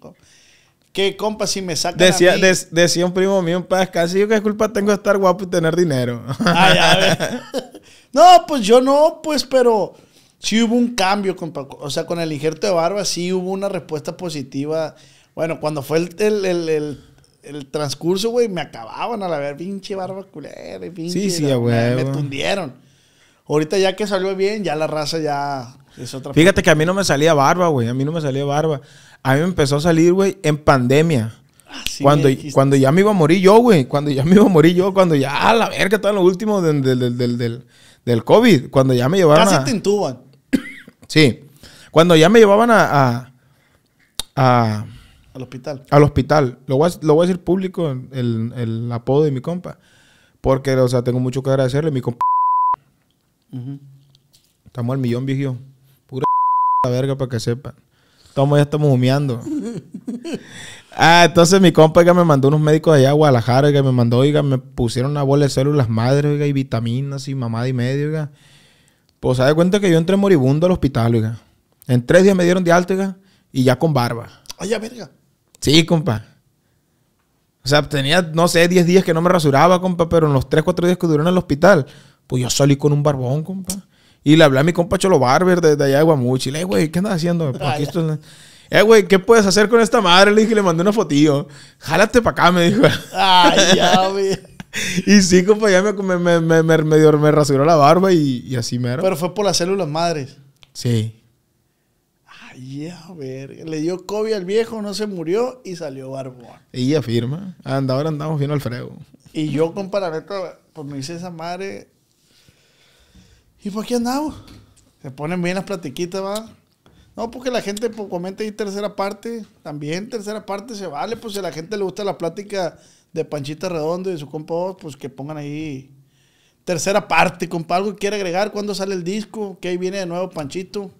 Que, compa, si me sacan Decía, a mí... des- decía un primo mío en paz casi yo qué culpa tengo de estar guapo y tener dinero. Ay, a ver. No, pues yo no, pues, pero sí hubo un cambio, compa. O sea, con el injerto de barba sí hubo una respuesta positiva. Bueno, cuando fue el, el, el, el- el transcurso, güey, me acababan a la ver, pinche barba culera, y pinche. Sí, sí, me- a me, tundieron. Ahorita ya que salió bien, ya la raza ya es otra Fíjate que a mí no me salía barba, güey. A mí no me salía barba. A mí me empezó a salir, güey, en pandemia. Ah, sí cuando, cuando ya me iba a morir yo, güey. Cuando ya me iba a morir yo. Cuando ya, a la verga, en lo último del, del, del, del, del- del COVID. Cuando ya me llevaban Casi a... te intuban. Sí. Cuando ya me llevaban a... a, a- Al hospital. al hospital. Lo voy a, lo voy a decir público, el, el apodo de mi compa. Porque, o sea, tengo mucho que agradecerle. Mi compa... Estamos al millón, viejo. Pura la verga para que sepan. Estamos, ya estamos humeando. ah, entonces mi compa, oiga, me mandó unos médicos allá a Guadalajara, oiga, me mandó, oiga, me pusieron una bola de células madre, oiga, y vitaminas y mamada y medio, oiga. Pues se da cuenta que yo entré moribundo al hospital, oiga. En tres días me dieron de alta, oiga, y ya con barba. Ay, a verga. Sí, compa. O sea, tenía, no sé, 10 días que no me rasuraba, compa, pero en los 3, 4 días que duré en el hospital, pues yo salí con un barbón, compa. Y le hablé a mi compa Cholo Barber de, de allá de Guamuchi. Le dije, güey, ¿qué andas haciendo? Pues aquí estoy- Eh, güey, ¿qué puedes hacer con esta madre? Le dije, le mandé una fotillo. Jálate para acá, me dijo. Ay, ya, güey. y sí, compa, ya me, me, me rasuró la barba y, y así mero. Pero fue por las células madres. sí. Ya, verga. Le dio COVID al viejo, no se murió y salió barbón. Y ella firma. Anda, ahora andamos bien al frego. Y yo, compa, la neta, pues me hice esa madre. Y pues aquí andamos. Se ponen bien las platiquitas, va. No, porque la gente pues, comenta ahí tercera parte. También tercera parte se vale. Pues si a la gente le gusta la plática de Panchita Redondo y de su compa, pues que pongan ahí tercera parte, compa. Algo que quiere agregar. ¿Cuándo sale el disco? ¿Qué ahí viene de nuevo, Panchito?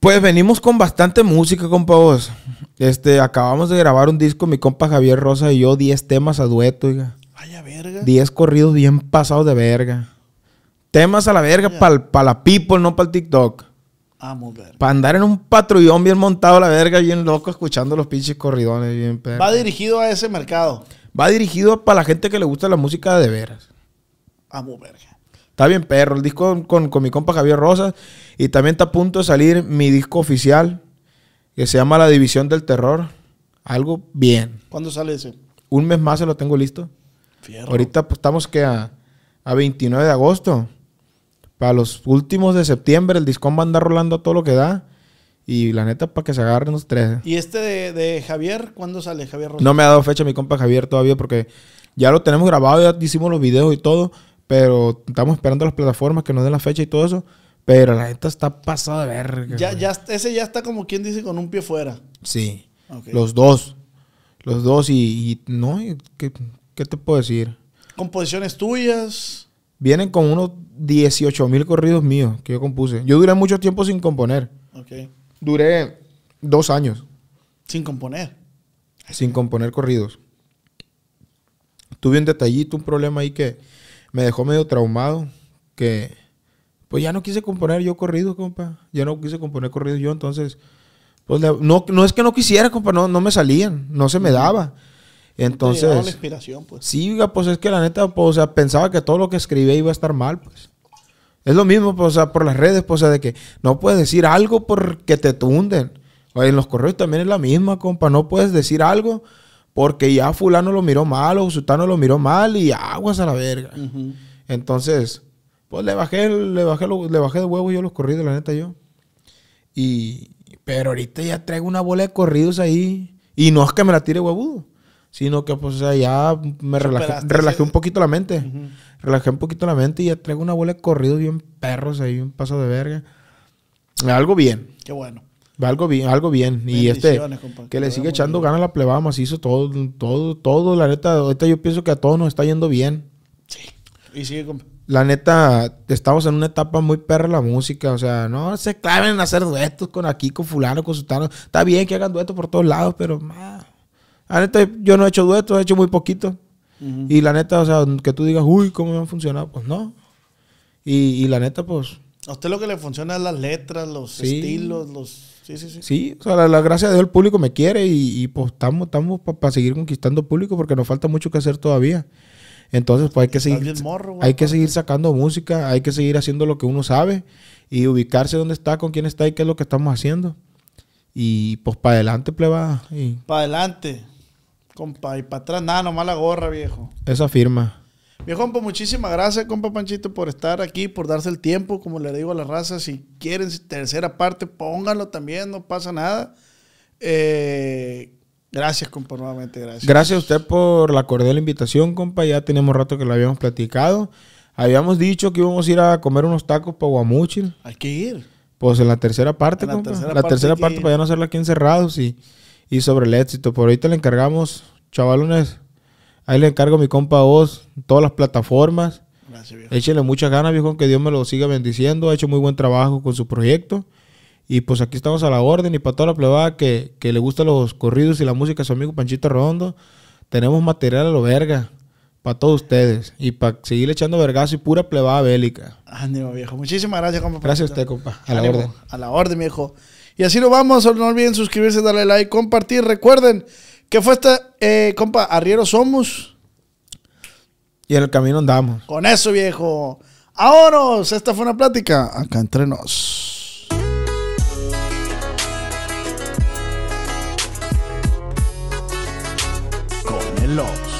Pues venimos con bastante música, compa vos. Este, acabamos de grabar un disco, mi compa Javier Rosa y yo, 10 temas a dueto, oiga. Vaya verga. 10 corridos bien pasados de verga. Temas a la verga para la people, no para el TikTok. Amo verga. Para andar en un patrullón bien montado a la verga, bien loco, escuchando los pinches corridones, bien perro. Va dirigido a ese mercado. Va dirigido para la gente que le gusta la música de veras. Amo verga. Está bien perro. El disco con, con mi compa Javier Rosas. Y también está a punto de salir mi disco oficial. Que se llama La División del Terror. Algo bien. ¿Cuándo sale ese? Un mes más se lo tengo listo. Fierro. Ahorita pues, estamos que a, a 29 de agosto. Para los últimos de septiembre el disco va a andar rolando a todo lo que da. Y la neta, para que se agarren los tres. ¿Y este de, de Javier? ¿Cuándo sale Javier Rosa? No me ha dado fecha mi compa Javier todavía porque ya lo tenemos grabado, ya hicimos los videos y todo, pero estamos esperando las plataformas que nos den la fecha y todo eso. Pero la neta está pasada de verga. Ya, ya, ese ya está como quien dice con un pie fuera. Sí. Los dos. Los dos y, y no, y ¿qué, qué te puedo decir? Composiciones tuyas. Vienen con unos 18 mil corridos míos que yo compuse. Yo duré mucho tiempo sin componer. Ok. Duré dos años Sin componer. sin componer corridos. Tuve un detallito, un problema ahí que me dejó medio traumado. Que pues ya no quise componer yo corridos, compa. Ya no quise componer corridos yo, entonces. Pues no, no es que no quisiera, compa, no, no me salían, no se me daba. Te llegaba la Entonces, inspiración, pues. sí, pues es que la neta, pues, o sea, pensaba que todo lo que escribía iba a estar mal, pues. Es lo mismo, pues, o sea, por las redes, pues, o sea, de que no puedes decir algo porque te tunden. O en los correos también es la misma, compa. No puedes decir algo porque ya fulano lo miró mal o sultano lo miró mal y aguas a la verga. Entonces, pues le bajé, le bajé, le bajé de huevo yo los corridos, la neta, yo. Y, pero ahorita ya traigo una bola de corridos ahí. Y no es que me la tire huevudo, sino que pues o sea, ya me relajé, relajé un poquito la mente. Relajé un poquito la mente y ya traigo una bola de corridos bien perros ahí, un paso de verga. Algo bien, Qué bueno. Algo bien, algo bien. Y este, que le sigue echando ganas a la plebada macizo, todo, todo, todo, la neta, ahorita yo pienso que a todos nos está yendo bien. Sí. Y sigue, compa. La neta, estamos en una etapa muy perra la música. O sea, no se claven en hacer duetos con aquí, con fulano, con sultano. Está bien que hagan duetos por todos lados, pero... ma, la neta, yo no he hecho duetos, he hecho muy poquito. Y la neta, o sea, que tú digas, uy, ¿cómo me han funcionado? Pues no. Y, y la neta, pues A usted lo que le funciona es las letras, los Sí. estilos, los... Sí, sí, sí. Sí, o sea, la, la gracia de Dios, el público me quiere y, y, pues estamos, estamos para seguir conquistando público porque nos falta mucho que hacer todavía. Entonces, pues hay que seguir, morro, hay que seguir sacando música, hay que seguir haciendo lo que uno sabe y ubicarse dónde está, con quién está y qué es lo que estamos haciendo. Y pues para adelante, pleba, y Para adelante, compa, y para atrás, nada, nomás la gorra, viejo. esa firma. Viejo, compa, muchísimas gracias, compa Panchito, por estar aquí, por darse el tiempo, como le digo a la raza, si quieren tercera parte, pónganlo también, no pasa nada. Eh, gracias, compa, nuevamente, gracias. Gracias a usted por la cordial invitación, compa. Ya tenemos rato que lo habíamos platicado. Habíamos dicho que íbamos a ir a comer unos tacos para Guamuchil. Hay que ir. Pues en la tercera parte, En la compa. tercera la parte tercera parte para ya no hacerla aquí encerrados y, y sobre el éxito. Por ahorita le encargamos, chavalones. Ahí le encargo a mi compa Oz, todas las plataformas. Gracias, viejo. Échenle muchas ganas, viejo, que Dios me lo siga bendiciendo. Ha hecho muy buen trabajo con su proyecto. Y pues aquí estamos a la orden. Y para toda la plebada que, que le gustan los corridos y la música, su amigo Panchito Redondo, tenemos material a lo verga. Para todos ustedes. Y para seguir echando vergazo y pura plebada bélica. Ánimo, viejo. Muchísimas gracias, compa. Gracias a usted, compa. A la orden. A la orden, viejo. Y así nos vamos. No olviden suscribirse, darle like, compartir. Recuerden que fue esta, eh, compa, Arriero Somos. Y en el camino andamos. Con eso, viejo. ¡Vámonos! Esta fue una plática acá entre nos. Con el Oz.